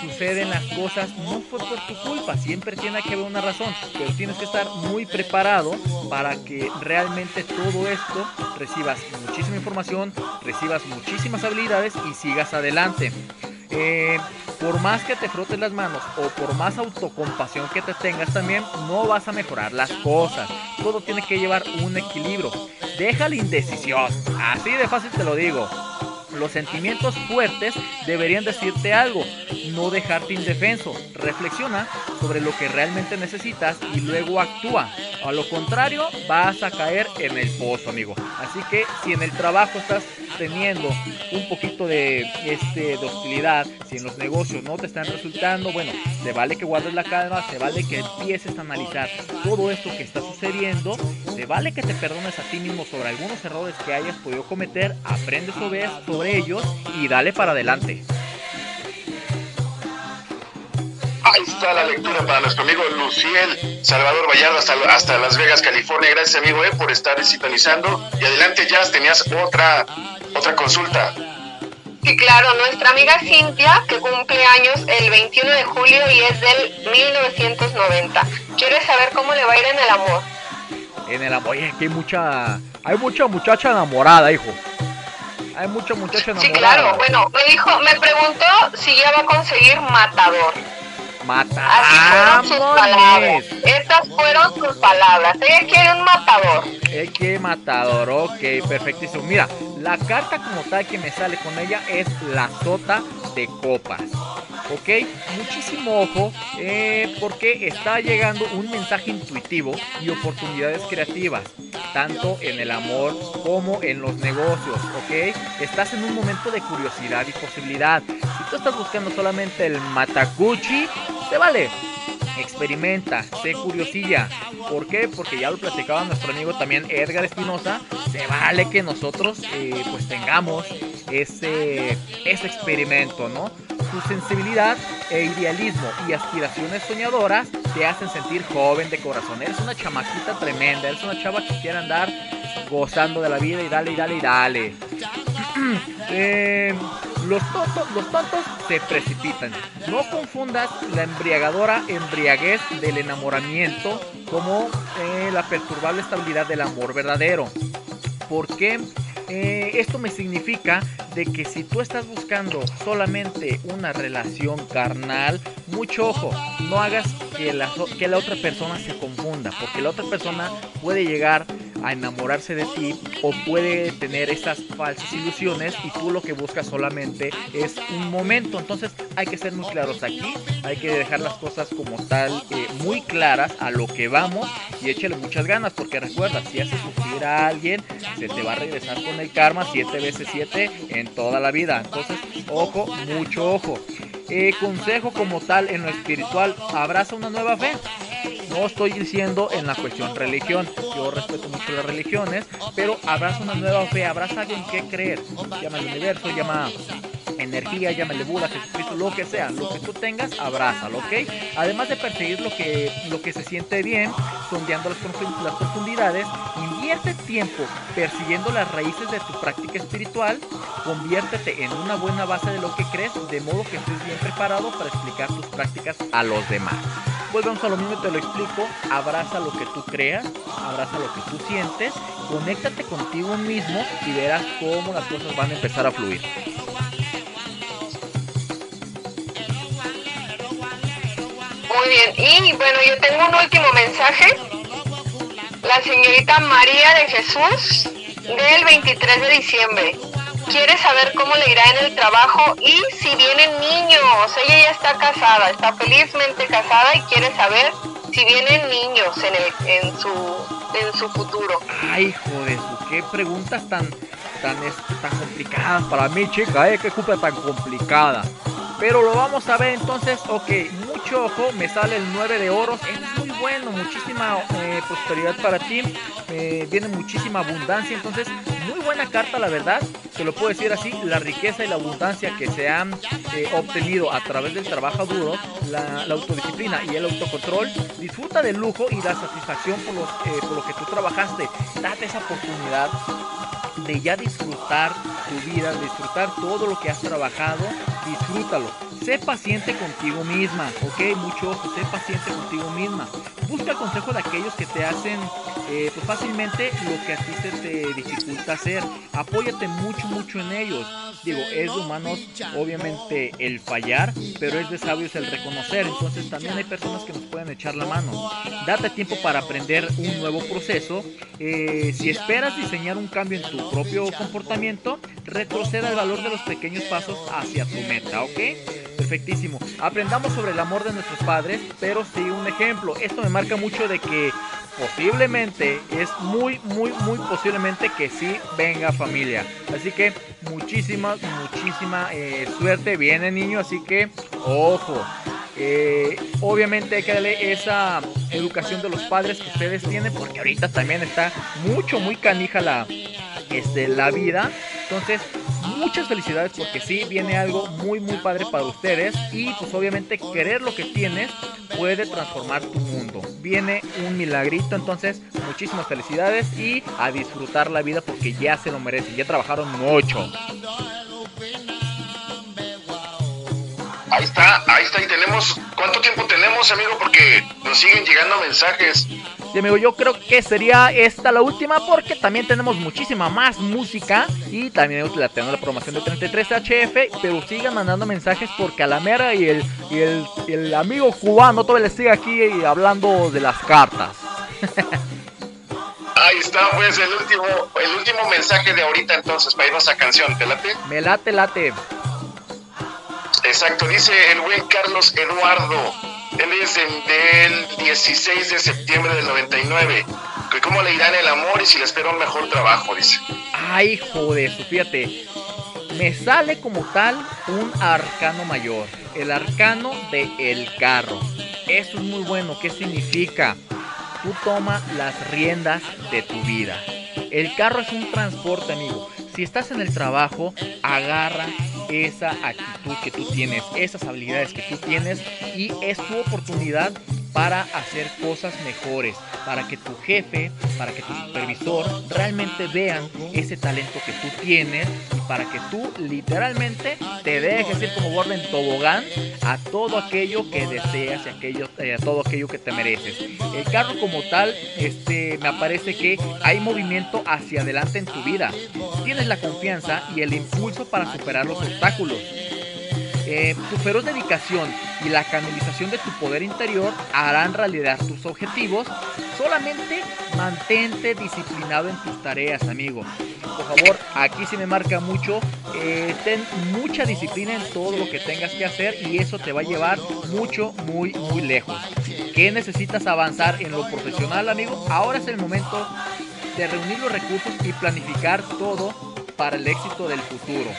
suceden las cosas, no fue por tu culpa, siempre tiene que haber una razón, pero tienes que estar muy preparado para que realmente todo esto recibas muchísima información, recibas muchísimas habilidades y sigas adelante. Eh, por más que te frotes las manos o por más autocompasión que te tengas también, no vas a mejorar las cosas. Todo tiene que llevar un equilibrio. Deja la indecisión. Así de fácil te lo digo. Los sentimientos fuertes deberían decirte algo, no dejarte indefenso. Reflexiona sobre lo que realmente necesitas y luego actúa. A lo contrario, vas a caer en el pozo, amigo. Así que si en el trabajo estás teniendo un poquito de, este, hostilidad, si en los negocios no te están resultando, bueno, se vale que guardes la calma, se vale que empieces a analizar todo esto que está sucediendo, se vale que te perdones a ti mismo sobre algunos errores que hayas podido cometer, aprende sobre, sobre ellos y dale para adelante. Ahí está la lectura para nuestro amigo Luciel Salvador Vallardo hasta, hasta Las Vegas, California. Gracias, amigo, eh, por estar sintonizando. Y adelante, Jazz, tenías otra, otra consulta. Sí, claro, nuestra amiga Cintia, que cumple años el 21 de julio y es del 1990. Quiere saber cómo le va a ir en el amor. En el amor, oye, que hay mucha, hay mucha muchacha enamorada, hijo. Hay mucha muchacha enamorada. Sí, claro. Bueno, me dijo, me preguntó si ya va a conseguir matador. Mata. Así fueron sus palabras. Estas fueron sus palabras. Ella quiere un matador. El que matador, ok, perfectísimo. Mira, la carta como tal que me sale con ella es la sota de copas. Ok, muchísimo ojo eh, porque está llegando un mensaje intuitivo y oportunidades creativas, tanto en el amor como en los negocios. Ok, estás en un momento de curiosidad y posibilidad. Si tú estás buscando solamente el matacuchi, te vale. Experimenta, sé curiosilla. ¿Por qué? Porque ya lo platicaba nuestro amigo también Edgar Espinosa. Se vale que nosotros eh, pues tengamos ese, ese experimento, ¿no? Tu sensibilidad e idealismo y aspiraciones soñadoras te hacen sentir joven de corazón. Eres una chamaquita tremenda, eres una chava que quiere andar gozando de la vida y dale y dale y dale. Eh, los, tontos, los tontos se precipitan. No confundas la embriagadora embriaguez del enamoramiento como eh, la perturbable estabilidad del amor verdadero. Porque eh, esto me significa de que si tú estás buscando solamente una relación carnal, mucho ojo, no hagas que la, que la otra persona se confunda, porque la otra persona puede llegar a enamorarse de ti o puede tener esas falsas ilusiones y tú lo que buscas solamente es un momento. Entonces hay que ser muy claros aquí, hay que dejar las cosas como tal, eh, muy claras a lo que vamos y échale muchas ganas porque recuerda, si haces sufrir a alguien, se te va a regresar con el karma 7 veces 7 en toda la vida. Entonces, ojo, mucho ojo. Eh, consejo como tal en lo espiritual, abraza una nueva fe. No estoy diciendo en la cuestión religión, yo respeto mucho las religiones, pero abraza una nueva fe, abraza alguien que creer. Llama al universo, llama energía, llámale Buda, Jesucristo, lo que sea, lo que tú tengas, abrázalo, ¿ok? Además de perseguir lo que, lo que se siente bien, sondeando las, las profundidades, invierte tiempo persiguiendo las raíces de tu práctica espiritual, conviértete en una buena base de lo que crees, de modo que estés bien preparado para explicar tus prácticas a los demás. Volvemos a lo mismo te lo explico, abraza lo que tú creas, abraza lo que tú sientes, conéctate contigo mismo y verás cómo las cosas van a empezar a fluir. Bien. Y bueno, yo tengo un último mensaje. La señorita María de Jesús del 23 de diciembre. Quiere saber cómo le irá en el trabajo y si vienen niños. Ella ya está casada, está felizmente casada y quiere saber si vienen niños en, en, su, en su futuro. Ay, hijo de su, qué preguntas tan, tan, tan complicadas para mí, chica, ¿eh? Qué culpa tan complicada. Pero lo vamos a ver entonces, ok, mucho ojo, me sale el 9 de oros, es muy bueno, muchísima eh, prosperidad para ti, eh, viene muchísima abundancia, entonces muy buena carta la verdad, te lo puedo decir así, la riqueza y la abundancia que se han eh, obtenido a través del trabajo duro, la, la autodisciplina y el autocontrol, disfruta del lujo y la satisfacción por, los, eh, por lo que tú trabajaste, date esa oportunidad de ya disfrutar tu vida, disfrutar todo lo que has trabajado, disfrútalo. Sé paciente contigo misma, ok, mucho sé paciente contigo misma. Busca consejo de aquellos que te hacen eh, pues fácilmente lo que a ti se te dificulta hacer. Apóyate mucho, mucho en ellos. Digo, es de humanos obviamente el fallar, pero es de sabios el reconocer. Entonces también hay personas que nos pueden echar la mano. Date tiempo para aprender un nuevo proceso. Eh, si esperas diseñar un cambio en tu propio comportamiento, retroceda el valor de los pequeños pasos hacia tu meta, ¿ok? Perfectísimo. Aprendamos sobre el amor de nuestros padres, pero sí un ejemplo. Esto me marca mucho de que posiblemente, es muy, muy, muy posiblemente que sí venga familia. Así que muchísima, muchísima eh, suerte viene niño, así que ojo. Eh, obviamente hay que darle esa educación de los padres que ustedes tienen, porque ahorita también está mucho, muy canija la, este, la vida. Entonces, muchas felicidades porque sí viene algo muy muy padre para ustedes y pues obviamente querer lo que tienes puede transformar tu mundo. Viene un milagrito, entonces muchísimas felicidades y a disfrutar la vida porque ya se lo merecen, ya trabajaron mucho. Ahí está, ahí está, y tenemos, ¿cuánto tiempo tenemos, amigo? Porque nos siguen llegando mensajes. Sí, amigo, yo creo que sería esta la última porque también tenemos muchísima más música y también la tenemos la promoción de 33HF, pero sigan mandando mensajes por Calamera y el, y el, y el amigo cubano todavía le sigue aquí hablando de las cartas. Ahí está, pues, el último, el último mensaje de ahorita entonces, para irnos a canción, ¿te late? Me late, late. Exacto, dice el buen Carlos Eduardo. Él es del, del 16 de septiembre del 99. Que cómo le irá en el amor y si le espera un mejor trabajo, dice. Ay, joder, fíjate. Me sale como tal un arcano mayor. El arcano de el carro. Eso es muy bueno. ¿Qué significa? Tú toma las riendas de tu vida. El carro es un transporte, amigo. Si estás en el trabajo, agarra esa actitud que tú tienes, esas habilidades que tú tienes y es tu oportunidad para hacer cosas mejores, para que tu jefe, para que tu supervisor realmente vean ese talento que tú tienes para que tú literalmente te dejes ir como gordo en tobogán a todo aquello que deseas y eh, a todo aquello que te mereces. El carro como tal, este, me parece que hay movimiento hacia adelante en tu vida. Tienes la confianza y el impulso para superar los obstáculos. Eh, tu feroz dedicación y la canalización de tu poder interior harán realidad tus objetivos. Solamente mantente disciplinado en tus tareas, amigo. Por favor, aquí se me marca mucho. eh, ten mucha disciplina en todo lo que tengas que hacer y eso te va a llevar mucho, muy, muy lejos. ¿Qué necesitas avanzar en lo profesional, amigo? Ahora es el momento de reunir los recursos y planificar todo para el éxito del futuro.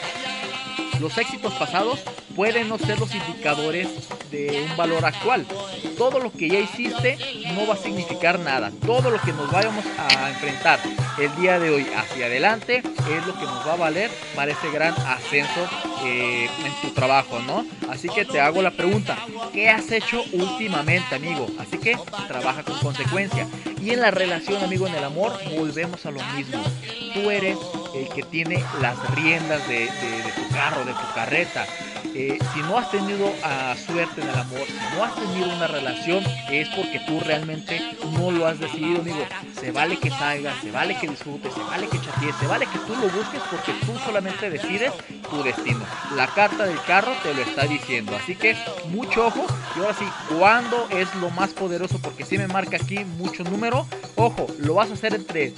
Los éxitos pasados pueden no ser los indicadores de un valor actual. Todo lo que ya hiciste no va a significar nada. Todo lo que nos vayamos a enfrentar el día de hoy hacia adelante es lo que nos va a valer para ese gran ascenso eh, en tu trabajo, ¿no? Así que te hago la pregunta, ¿qué has hecho últimamente, amigo? Así que trabaja con consecuencia. Y en la relación, amigo, en el amor, volvemos a lo mismo. Tú eres el que tiene las riendas de, de- tu carro, de tu carreta. Eh, si no has tenido ah, suerte en el amor, si no has tenido una relación, es porque tú realmente no lo has decidido, amigo. Se vale que salgas, se vale que disfrutes, se vale que chatees, se vale que tú lo busques porque tú solamente decides tu destino. La carta del carro te lo está diciendo. Así que mucho ojo. Y ahora sí, ¿cuándo es lo más poderoso? Porque si me marca aquí mucho número. Ojo, lo vas a hacer entre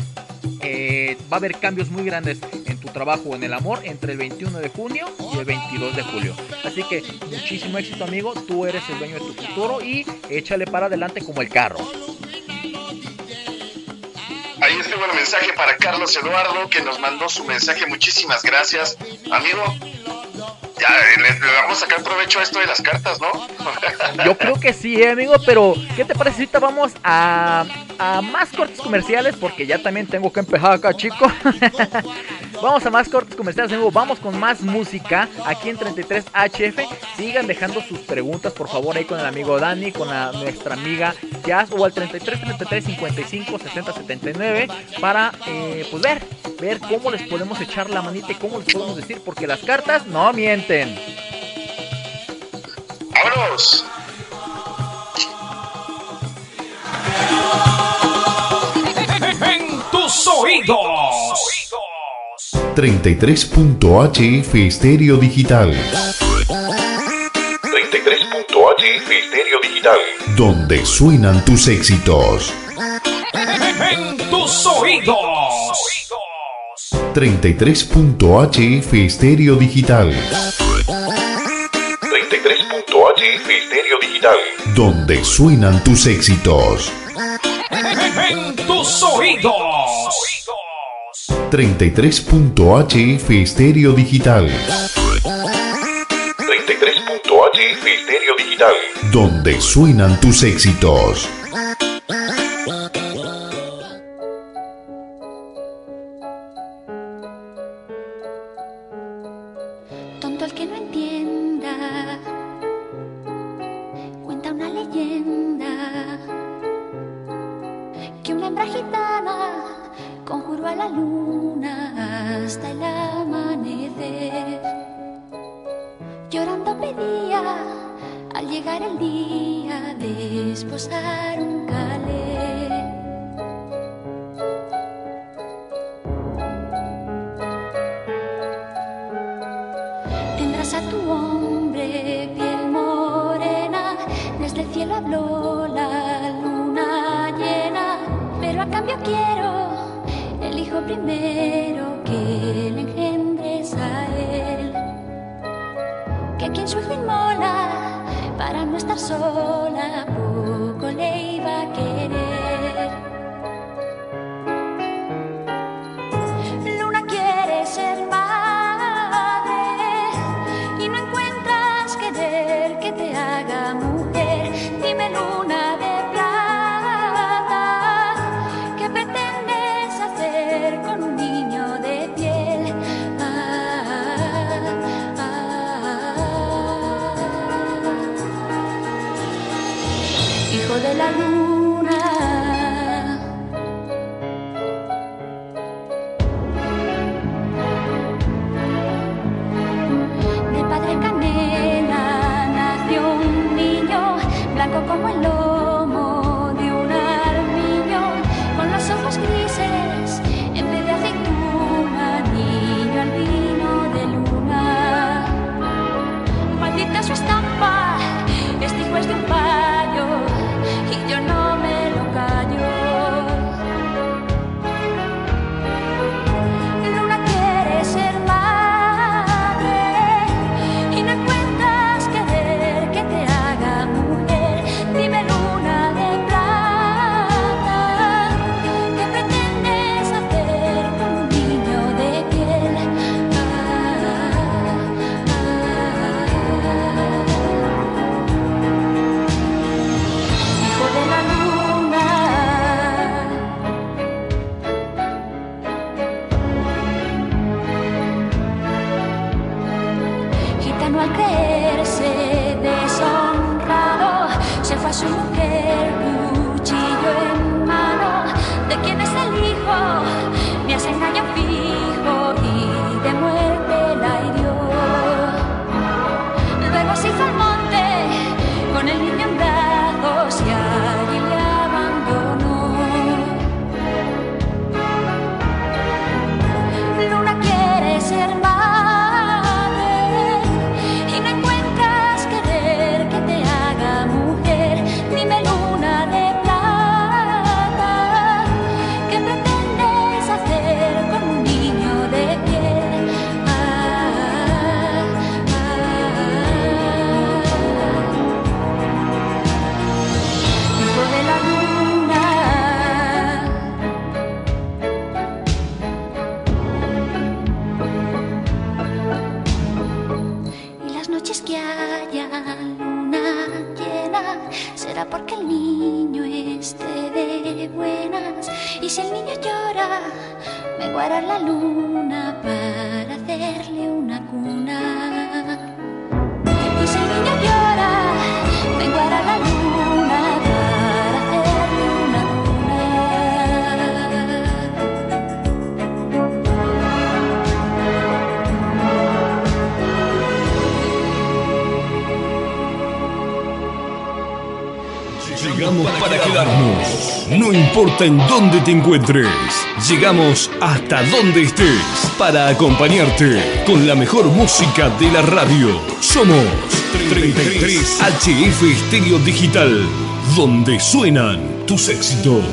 eh, va a haber cambios muy grandes en tu trabajo en el amor entre el 21 de junio y el 22 de julio. Así que muchísimo éxito amigo, tú eres el dueño de tu futuro y échale para adelante como el carro. Ahí estuvo el mensaje para Carlos Eduardo que nos mandó su mensaje. Muchísimas gracias, amigo. Ya, le, vamos a sacar provecho a esto de las cartas, ¿no? Yo creo que sí, eh, amigo, pero ¿qué te parece si ahorita vamos a, a más cortes comerciales? Porque ya también tengo que empezar acá, chico. vamos a más cortes comerciales, amigo. Vamos con más música aquí en 33HF. Sigan dejando sus preguntas, por favor, ahí con el amigo Dani, con nuestra amiga Jazz o al 33 33 55 60 79 para eh, pues ver, ver cómo les podemos echar la manita y cómo les podemos decir, porque las cartas no mienten. ¡Vámonos! En tus oídos. 33.hf Estéreo Digital. 33.hf Estéreo Digital. Donde suenan tus éxitos. En tus oídos. 33.hf Estéreo Digital. 33.hf Estéreo Digital. Donde suenan tus éxitos. En tus oídos. 33.hf Estéreo Digital. 33.hf Estéreo Digital. Donde suenan tus éxitos. Llorando pedía al llegar el día de esposar un calé. Tendrás a tu hombre piel morena, desde el cielo habló la luna llena, pero a cambio quiero el hijo primero que le Su hijo inmola para no estar sola, poco le guarda la luna Llegamos para quedarnos. No importa en dónde te encuentres. Llegamos hasta donde estés para acompañarte con la mejor música de la radio. Somos 33 HF Estéreo Digital, donde suenan tus éxitos.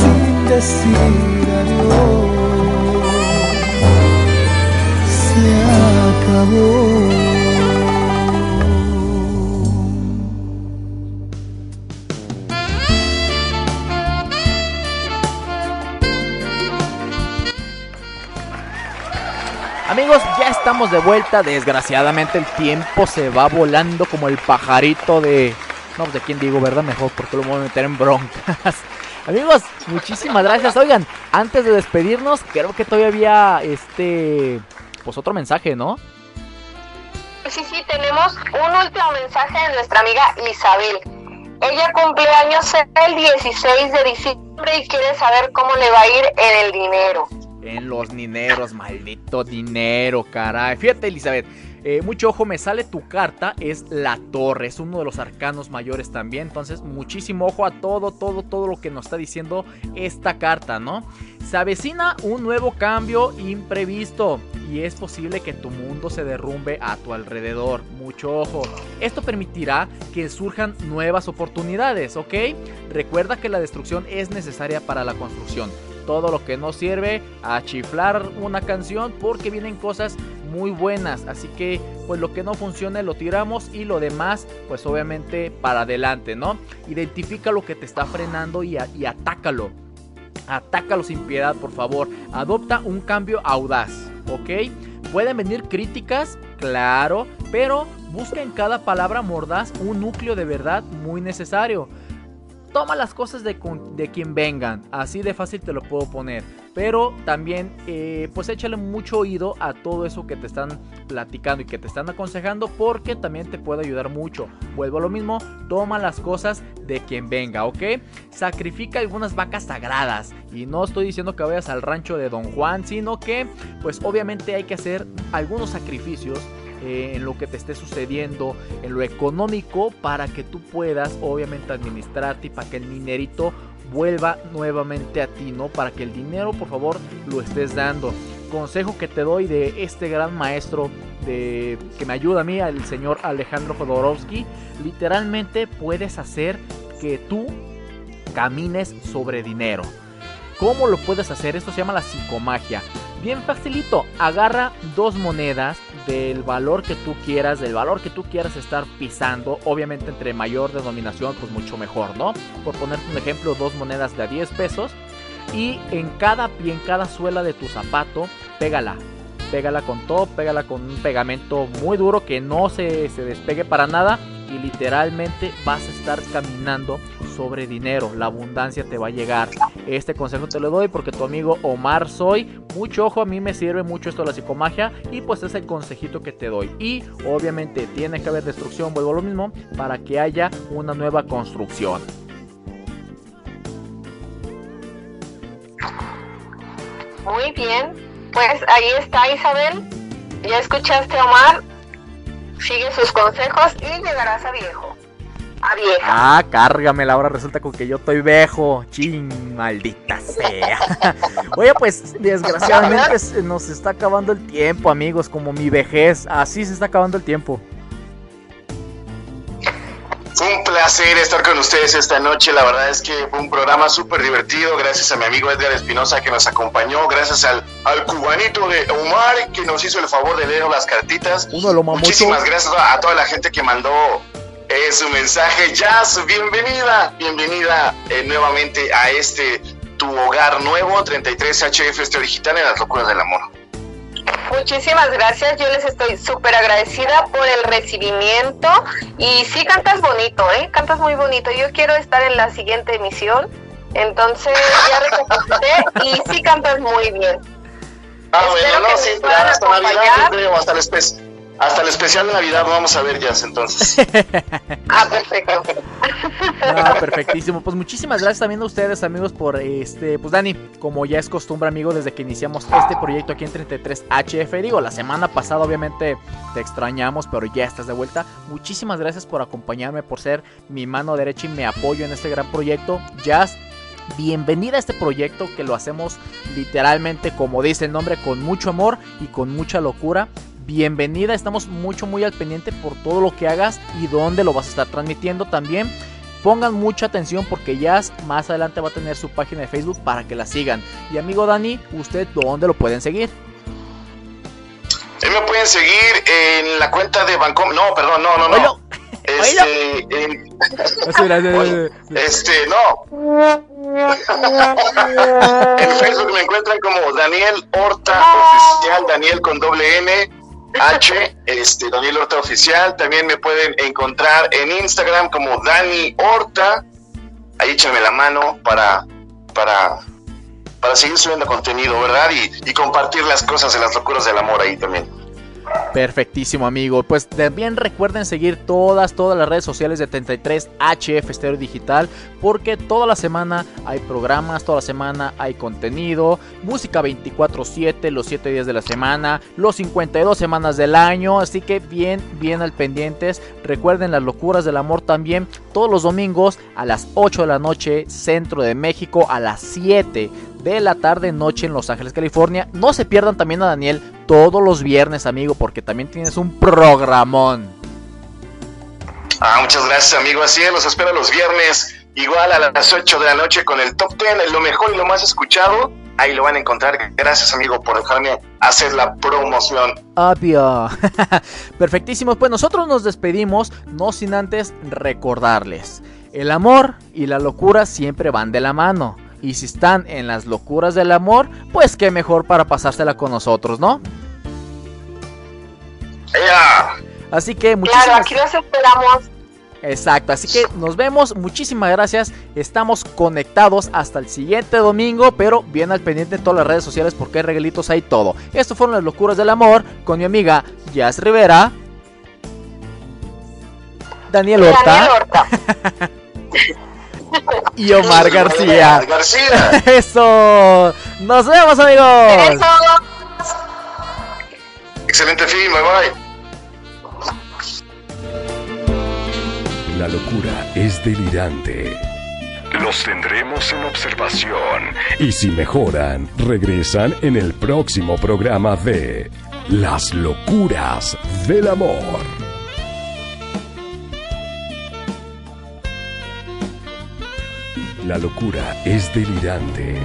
Sin decir adiós. Se acabó. Amigos, ya estamos de vuelta. Desgraciadamente el tiempo se va volando como el pajarito de... No, pues de quién digo, ¿verdad? Mejor porque lo voy a meter en broncas. Amigos, muchísimas gracias. Oigan, antes de despedirnos, creo que todavía había este... Pues otro mensaje, ¿no? Sí, sí, tenemos un último mensaje de nuestra amiga Isabel. Ella cumple años el 16 de diciembre y quiere saber cómo le va a ir en el dinero. En los dineros, maldito dinero, caray. Fíjate, Elizabeth. Eh, mucho ojo, me sale tu carta, es la torre, es uno de los arcanos mayores también. Entonces, muchísimo ojo a todo, todo, todo lo que nos está diciendo esta carta, ¿no? Se avecina un nuevo cambio imprevisto y es posible que tu mundo se derrumbe a tu alrededor. Mucho ojo. Esto permitirá que surjan nuevas oportunidades, ¿ok? Recuerda que la destrucción es necesaria para la construcción. Todo lo que no sirve a chiflar una canción porque vienen cosas muy buenas. Así que pues lo que no funcione lo tiramos y lo demás pues obviamente para adelante, ¿no? Identifica lo que te está frenando y, atácalo. Atácalo sin piedad, por favor. Adopta un cambio audaz, ¿ok? Pueden venir críticas, claro, pero busca en cada palabra mordaz un núcleo de verdad muy necesario. Toma las cosas de, quien vengan, así de fácil te lo puedo poner. Pero también, eh, pues échale mucho oído a todo eso que te están platicando y que te están aconsejando, porque también te puede ayudar mucho. Vuelvo a lo mismo, toma las cosas de quien venga, ¿ok? Sacrifica algunas vacas sagradas. Y no estoy diciendo que vayas al rancho de Don Juan, sino que, pues obviamente hay que hacer algunos sacrificios eh, en lo que te esté sucediendo, en lo económico, para que tú puedas obviamente administrarte y para que el dinerito vuelva nuevamente a ti, ¿no? Para que el dinero, por favor, lo estés dando. Consejo que te doy de este gran maestro de, que me ayuda a mí, el señor Alejandro Jodorowsky, literalmente puedes hacer que tú camines sobre dinero. ¿Cómo lo puedes hacer? Esto se llama la psicomagia. Bien facilito, agarra dos monedas del valor que tú quieras, del valor que tú quieras estar pisando, obviamente entre mayor denominación, pues mucho mejor, ¿no? Por ponerte un ejemplo, dos monedas de a 10 pesos y en cada pie, en cada suela de tu zapato, pégala. Pégala con todo, pégala con un pegamento muy duro que no se, se despegue para nada y literalmente vas a estar caminando sobre dinero. La abundancia te va a llegar. Este consejo te lo doy porque tu amigo Omar soy. Mucho ojo, a mí me sirve mucho esto de la psicomagia y pues es el consejito que te doy. Y obviamente tiene que haber destrucción, vuelvo a lo mismo, para que haya una nueva construcción. Muy bien, pues ahí está Isabel. Ya escuchaste Omar. Sigue sus consejos y llegarás a viejo. A vieja. Ah, cárgamela, ahora resulta con que yo estoy viejo. Chin, maldita sea. Oye, pues desgraciadamente se nos está acabando el tiempo, amigos, como mi vejez. Así se está acabando el tiempo. Un placer estar con ustedes esta noche. La verdad es que fue un programa súper divertido. Gracias a mi amigo Edgar Espinosa que nos acompañó. Gracias al, al cubanito de Omar que nos hizo el favor de leer las cartitas. Uno mamochos. Muchísimas gracias a toda la gente que mandó eh, su mensaje. Jazz, bienvenida, bienvenida eh, nuevamente a este tu hogar nuevo, 33 HF este digital en las locuras del amor. Muchísimas gracias, yo les estoy súper agradecida por el recibimiento y sí cantas bonito, ¿eh? Cantas muy bonito, yo quiero estar en la siguiente emisión, entonces ya recapacité y sí cantas muy bien. Ah, bueno, no, sí, puedan hasta Navidad, yo creo, hasta hasta el especial de Navidad vamos a ver Jazz entonces. Ah, perfecto. Ah, perfectísimo. Pues muchísimas gracias también a ustedes, amigos, por este. Pues Dani, como ya es costumbre, amigo, desde que iniciamos este proyecto aquí en 33HF, digo, la semana pasada, obviamente, te extrañamos, pero ya estás de vuelta. Muchísimas gracias por acompañarme, por ser mi mano derecha y mi apoyo en este gran proyecto. Jazz. Bienvenida a este proyecto que lo hacemos literalmente, como dice el nombre, con mucho amor y con mucha locura. Bienvenida, estamos mucho muy al pendiente por todo lo que hagas y dónde lo vas a estar transmitiendo también. Pongan mucha atención porque Jazz más adelante va a tener su página de Facebook para que la sigan. Y amigo Dani, ¿usted dónde lo pueden seguir? Me pueden seguir en la cuenta de Bancom. No, perdón, no, no, no. Este, en- este, no. En Facebook me encuentran como Daniel Horta Oficial, Daniel con doble N, H, este, Daniel Horta Oficial. También me pueden encontrar en Instagram como Dani Horta. Ahí échenme la mano para, para, para seguir subiendo contenido, ¿verdad? Y, y compartir las cosas de las locuras del amor ahí también. Perfectísimo, amigo. Pues también recuerden seguir todas, todas las redes sociales de 33HF Estéreo Digital, porque toda la semana hay programas, toda la semana hay contenido, música 24/7, los 7 días de la semana, los 52 semanas del año, así que bien, bien al pendientes. Recuerden las locuras del amor también, todos los domingos a las 8 de la noche, centro de México, a las 7 de la tarde noche en Los Ángeles, California. No se pierdan también a Daniel todos los viernes, amigo, porque también tienes un programón. Ah, muchas gracias, amigo. Así es, los espero los viernes, igual a las 8 de la noche con el Top 10, lo mejor y lo más escuchado. Ahí lo van a encontrar. Gracias, amigo, por dejarme hacer la promoción. Obvio. Perfectísimo. Pues nosotros nos despedimos, no sin antes recordarles. El amor y la locura siempre van de la mano. Y si están en las locuras del amor, pues qué mejor para pasársela con nosotros, ¿no? Así que muchísimas Claro, aquí los esperamos. Exacto, así que nos vemos, muchísimas gracias. Estamos conectados hasta el siguiente domingo, pero bien al pendiente en todas las redes sociales porque hay regalitos ahí todo. Esto fueron las locuras del amor con mi amiga Jazz Rivera, Daniel Horta, Daniel Horta. y Omar García. García. Eso. Nos vemos, amigos. Excelente fin, bye bye. La locura es delirante. Los tendremos en observación y si mejoran, regresan en el próximo programa de Las locuras del amor. La locura es delirante.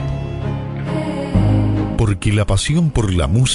Porque la pasión por la música